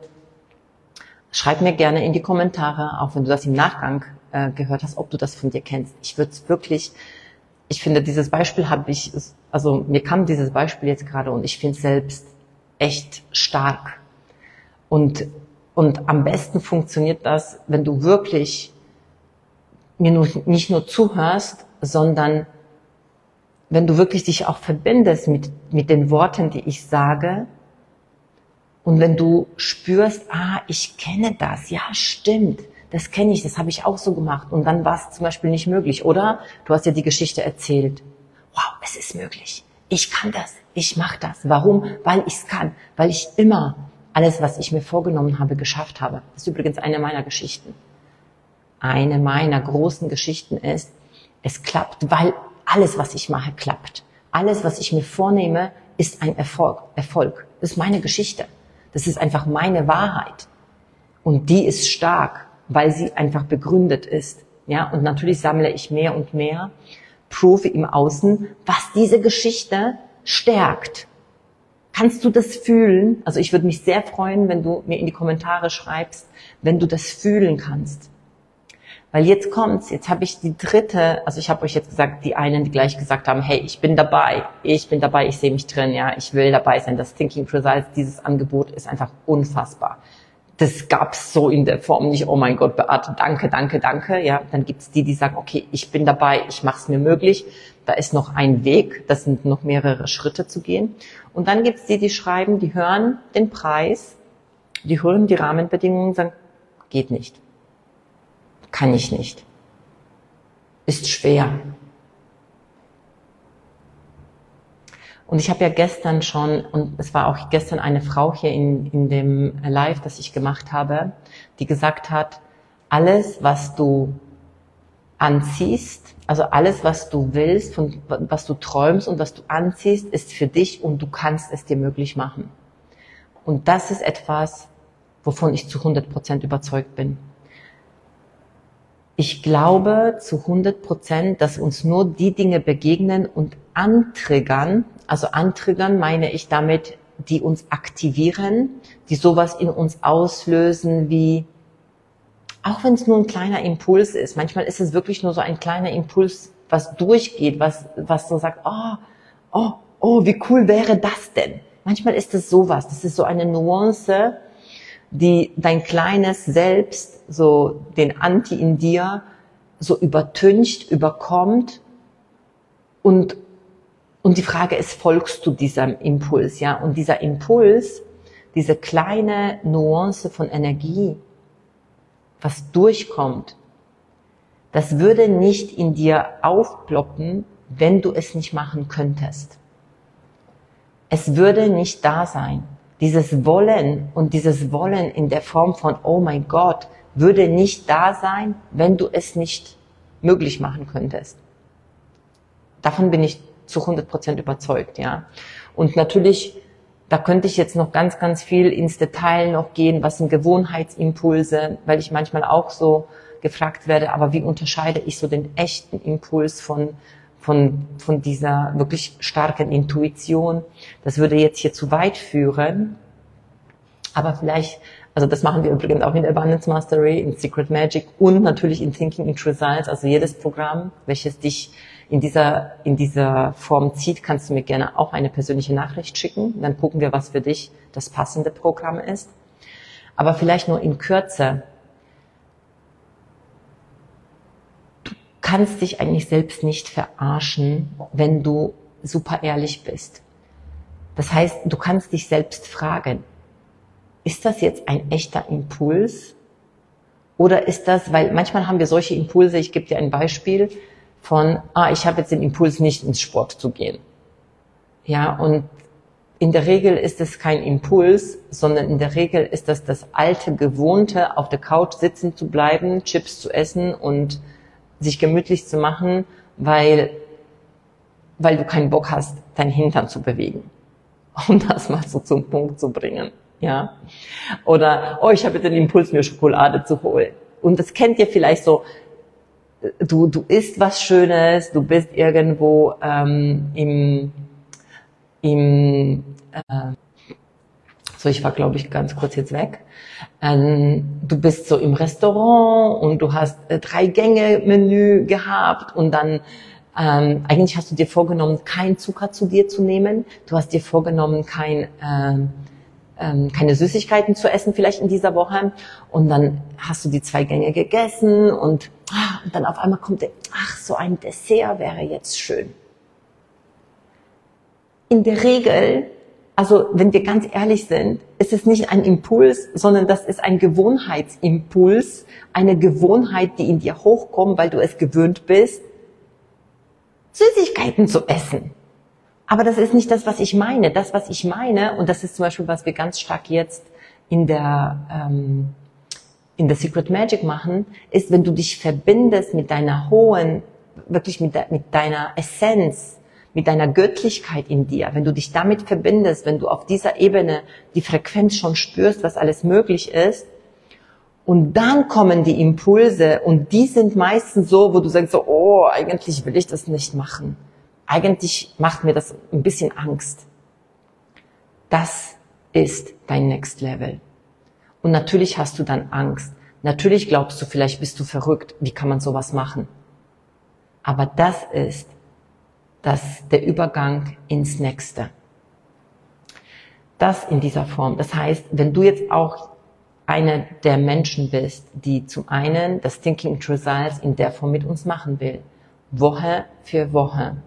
schreib mir gerne in die Kommentare, auch wenn du das im Nachgang äh, gehört hast, ob du das von dir kennst. Ich würde es wirklich ich finde, dieses Beispiel habe ich, also mir kam dieses Beispiel jetzt gerade und ich finde es selbst echt stark. Und, und am besten funktioniert das, wenn du wirklich mir nur, nicht nur zuhörst, sondern wenn du wirklich dich auch verbindest mit, mit den Worten, die ich sage, und wenn du spürst, ah, ich kenne das, ja, stimmt, das kenne ich, das habe ich auch so gemacht und dann war es zum Beispiel nicht möglich. Oder du hast ja die Geschichte erzählt. Wow, es ist möglich. Ich kann das. Ich mache das. Warum? Weil ich es kann. Weil ich immer alles, was ich mir vorgenommen habe, geschafft habe. Das ist übrigens eine meiner Geschichten. Eine meiner großen Geschichten ist, es klappt, weil alles, was ich mache, klappt. Alles, was ich mir vornehme, ist ein Erfolg. Erfolg. Das ist meine Geschichte. Das ist einfach meine Wahrheit. Und die ist stark weil sie einfach begründet ist. Ja, und natürlich sammle ich mehr und mehr Proof im Außen, was diese Geschichte stärkt. Kannst du das fühlen? Also ich würde mich sehr freuen, wenn du mir in die Kommentare schreibst, wenn du das fühlen kannst. Weil jetzt kommt's, jetzt habe ich die dritte, also ich habe euch jetzt gesagt, die einen, die gleich gesagt haben, hey, ich bin dabei, ich bin dabei, ich sehe mich drin, ja, ich will dabei sein. Das Thinking Results, dieses Angebot ist einfach unfassbar das gab's so in der Form nicht, oh mein Gott, Beate, danke, danke, danke. Ja, dann gibt's die, die sagen, okay, ich bin dabei, ich mache es mir möglich. Da ist noch ein Weg, das sind noch mehrere Schritte zu gehen. Und dann gibt's die, die schreiben, die hören den Preis, die hören die Rahmenbedingungen und sagen, geht nicht. Kann ich nicht. Ist schwer. Und ich habe ja gestern schon, und es war auch gestern eine Frau hier in, in dem Live, das ich gemacht habe, die gesagt hat, alles, was du anziehst, also alles, was du willst, von, was du träumst und was du anziehst, ist für dich und du kannst es dir möglich machen. Und das ist etwas, wovon ich zu 100 Prozent überzeugt bin. Ich glaube zu 100 Prozent, dass uns nur die Dinge begegnen und antriggern, also antriggern meine ich damit, die uns aktivieren, die sowas in uns auslösen wie, auch wenn es nur ein kleiner Impuls ist, manchmal ist es wirklich nur so ein kleiner Impuls, was durchgeht, was, was so sagt, oh, oh, oh, wie cool wäre das denn? Manchmal ist es sowas, das ist so eine Nuance, die dein kleines Selbst, so den Anti in dir, so übertüncht, überkommt und und die Frage ist, folgst du diesem Impuls, ja? Und dieser Impuls, diese kleine Nuance von Energie, was durchkommt, das würde nicht in dir aufploppen, wenn du es nicht machen könntest. Es würde nicht da sein. Dieses Wollen und dieses Wollen in der Form von, oh mein Gott, würde nicht da sein, wenn du es nicht möglich machen könntest. Davon bin ich zu 100 Prozent überzeugt, ja. Und natürlich, da könnte ich jetzt noch ganz, ganz viel ins Detail noch gehen, was sind Gewohnheitsimpulse, weil ich manchmal auch so gefragt werde, aber wie unterscheide ich so den echten Impuls von, von, von dieser wirklich starken Intuition? Das würde jetzt hier zu weit führen, aber vielleicht also das machen wir übrigens auch in Abundance Mastery, in Secret Magic und natürlich in Thinking into Results. Also jedes Programm, welches dich in dieser, in dieser Form zieht, kannst du mir gerne auch eine persönliche Nachricht schicken. Dann gucken wir, was für dich das passende Programm ist. Aber vielleicht nur in Kürze. Du kannst dich eigentlich selbst nicht verarschen, wenn du super ehrlich bist. Das heißt, du kannst dich selbst fragen, ist das jetzt ein echter Impuls? Oder ist das, weil manchmal haben wir solche Impulse, ich gebe dir ein Beispiel, von, ah, ich habe jetzt den Impuls, nicht ins Sport zu gehen. Ja, und in der Regel ist es kein Impuls, sondern in der Regel ist das das alte Gewohnte, auf der Couch sitzen zu bleiben, Chips zu essen und sich gemütlich zu machen, weil, weil du keinen Bock hast, dein Hintern zu bewegen. Um das mal so zum Punkt zu bringen. Ja. Oder, oh, ich habe jetzt den Impuls, mir Schokolade zu holen. Und das kennt ihr vielleicht so, du, du isst was Schönes, du bist irgendwo ähm, im, im äh, so ich war glaube ich ganz kurz jetzt weg. Ähm, du bist so im Restaurant und du hast äh, drei Gänge Menü gehabt und dann ähm, eigentlich hast du dir vorgenommen, kein Zucker zu dir zu nehmen. Du hast dir vorgenommen, kein ähm, ähm, keine Süßigkeiten zu essen vielleicht in dieser Woche und dann hast du die zwei Gänge gegessen und, ah, und dann auf einmal kommt der, ach, so ein Dessert wäre jetzt schön. In der Regel, also wenn wir ganz ehrlich sind, ist es nicht ein Impuls, sondern das ist ein Gewohnheitsimpuls, eine Gewohnheit, die in dir hochkommt, weil du es gewöhnt bist, Süßigkeiten zu essen. Aber das ist nicht das, was ich meine. Das, was ich meine, und das ist zum Beispiel, was wir ganz stark jetzt in der, ähm, in der Secret Magic machen, ist, wenn du dich verbindest mit deiner hohen, wirklich mit, de, mit deiner Essenz, mit deiner Göttlichkeit in dir, wenn du dich damit verbindest, wenn du auf dieser Ebene die Frequenz schon spürst, was alles möglich ist, und dann kommen die Impulse und die sind meistens so, wo du sagst so, oh, eigentlich will ich das nicht machen eigentlich macht mir das ein bisschen Angst. Das ist dein Next Level. Und natürlich hast du dann Angst. Natürlich glaubst du, vielleicht bist du verrückt. Wie kann man sowas machen? Aber das ist das, der Übergang ins Nächste. Das in dieser Form. Das heißt, wenn du jetzt auch eine der Menschen bist, die zum einen das Thinking Results in der Form mit uns machen will. Woche für Woche.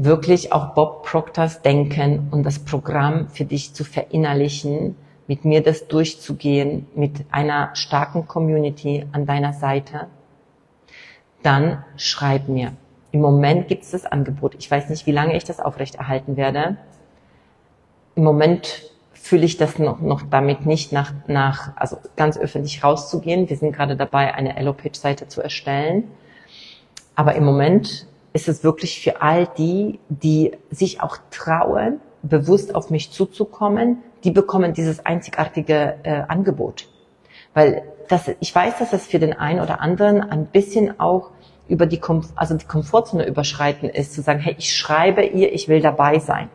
Wirklich auch Bob Proctors Denken und das Programm für dich zu verinnerlichen, mit mir das durchzugehen, mit einer starken Community an deiner Seite, dann schreib mir. Im Moment gibt es das Angebot. Ich weiß nicht, wie lange ich das aufrechterhalten werde. Im Moment fühle ich das noch, noch damit nicht nach, nach, also ganz öffentlich rauszugehen. Wir sind gerade dabei, eine Elopage-Seite zu erstellen. Aber im Moment ist es wirklich für all die, die sich auch trauen, bewusst auf mich zuzukommen, die bekommen dieses einzigartige äh, Angebot. Weil das, ich weiß, dass es für den einen oder anderen ein bisschen auch über die, Kom also die Komfortzone überschreiten ist, zu sagen, hey, ich schreibe ihr, ich will dabei sein.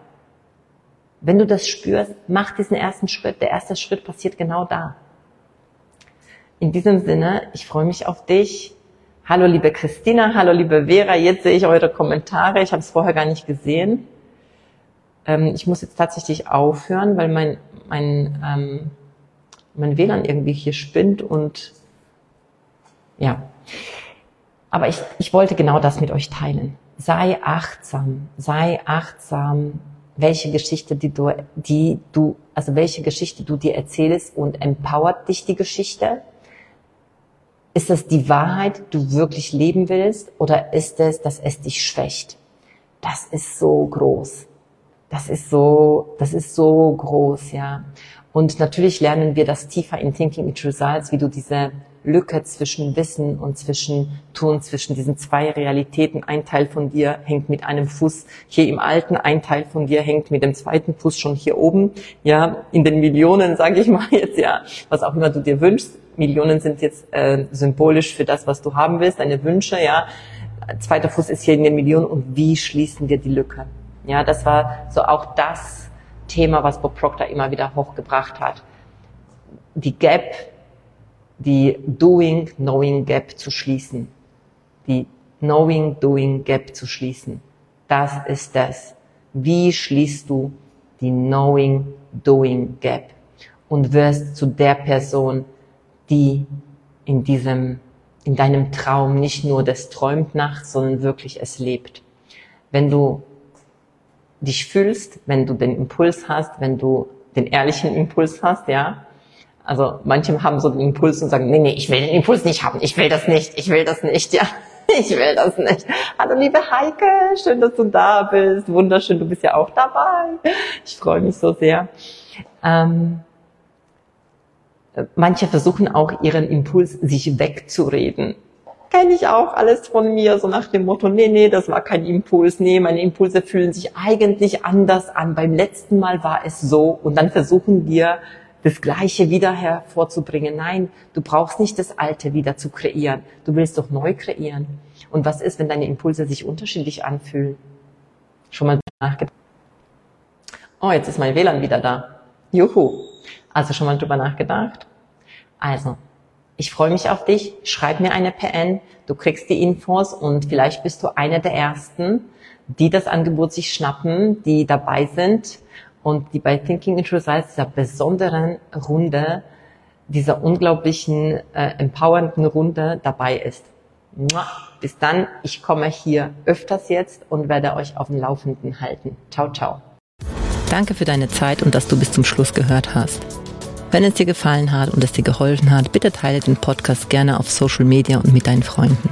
Wenn du das spürst, mach diesen ersten Schritt. Der erste Schritt passiert genau da. In diesem Sinne, ich freue mich auf dich. Hallo liebe Christina, hallo liebe Vera, jetzt sehe ich eure Kommentare. Ich habe es vorher gar nicht gesehen. Ähm, ich muss jetzt tatsächlich aufhören, weil mein, mein, ähm, mein WLAN irgendwie hier spinnt und ja. Aber ich, ich wollte genau das mit euch teilen. Sei achtsam, sei achtsam welche Geschichte, die du, die du, also welche Geschichte du dir erzählst und empowert dich die Geschichte? Ist es die Wahrheit, du wirklich leben willst, oder ist es, dass es dich schwächt? Das ist so groß. Das ist so, das ist so groß, ja. Und natürlich lernen wir das tiefer in Thinking It Results, wie du diese Lücke zwischen Wissen und zwischen Tun, zwischen diesen zwei Realitäten. Ein Teil von dir hängt mit einem Fuß hier im Alten, ein Teil von dir hängt mit dem zweiten Fuß schon hier oben, ja, in den Millionen, sage ich mal jetzt, ja, was auch immer du dir wünschst. Millionen sind jetzt äh, symbolisch für das, was du haben willst, deine Wünsche, ja. Zweiter Fuß ist hier in den Millionen und wie schließen wir die Lücke? Ja, das war so auch das Thema, was Bob Proctor immer wieder hochgebracht hat. Die Gap die Doing-Knowing Gap zu schließen. Die Knowing-Doing Gap zu schließen. Das ist das. Wie schließt du die Knowing-Doing Gap? Und wirst zu der Person, die in diesem, in deinem Traum nicht nur das träumt nachts, sondern wirklich es lebt. Wenn du dich fühlst, wenn du den Impuls hast, wenn du den ehrlichen Impuls hast, ja, also manche haben so den Impuls und sagen, nee, nee, ich will den Impuls nicht haben, ich will das nicht, ich will das nicht, ja. Ich will das nicht. Hallo liebe Heike, schön, dass du da bist. Wunderschön, du bist ja auch dabei. Ich freue mich so sehr. Ähm, manche versuchen auch ihren Impuls sich wegzureden. Kenne ich auch alles von mir, so nach dem Motto, nee, nee, das war kein Impuls, nee, meine Impulse fühlen sich eigentlich anders an. Beim letzten Mal war es so und dann versuchen wir das Gleiche wieder hervorzubringen. Nein, du brauchst nicht das Alte wieder zu kreieren. Du willst doch neu kreieren. Und was ist, wenn deine Impulse sich unterschiedlich anfühlen? Schon mal nachgedacht? Oh, jetzt ist mein WLAN wieder da. Juhu. Also schon mal drüber nachgedacht? Also, ich freue mich auf dich. Schreib mir eine PN. Du kriegst die Infos und vielleicht bist du einer der Ersten, die das Angebot sich schnappen, die dabei sind und die bei Thinking Into Results, dieser besonderen Runde, dieser unglaublichen, äh, empowernden Runde dabei ist. Bis dann, ich komme hier öfters jetzt und werde euch auf dem Laufenden halten. Ciao, ciao.
Danke für deine Zeit und dass du bis zum Schluss gehört hast. Wenn es dir gefallen hat und es dir geholfen hat, bitte teile den Podcast gerne auf Social Media und mit deinen Freunden.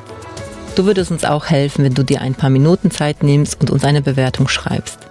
Du würdest uns auch helfen, wenn du dir ein paar Minuten Zeit nimmst und uns eine Bewertung schreibst.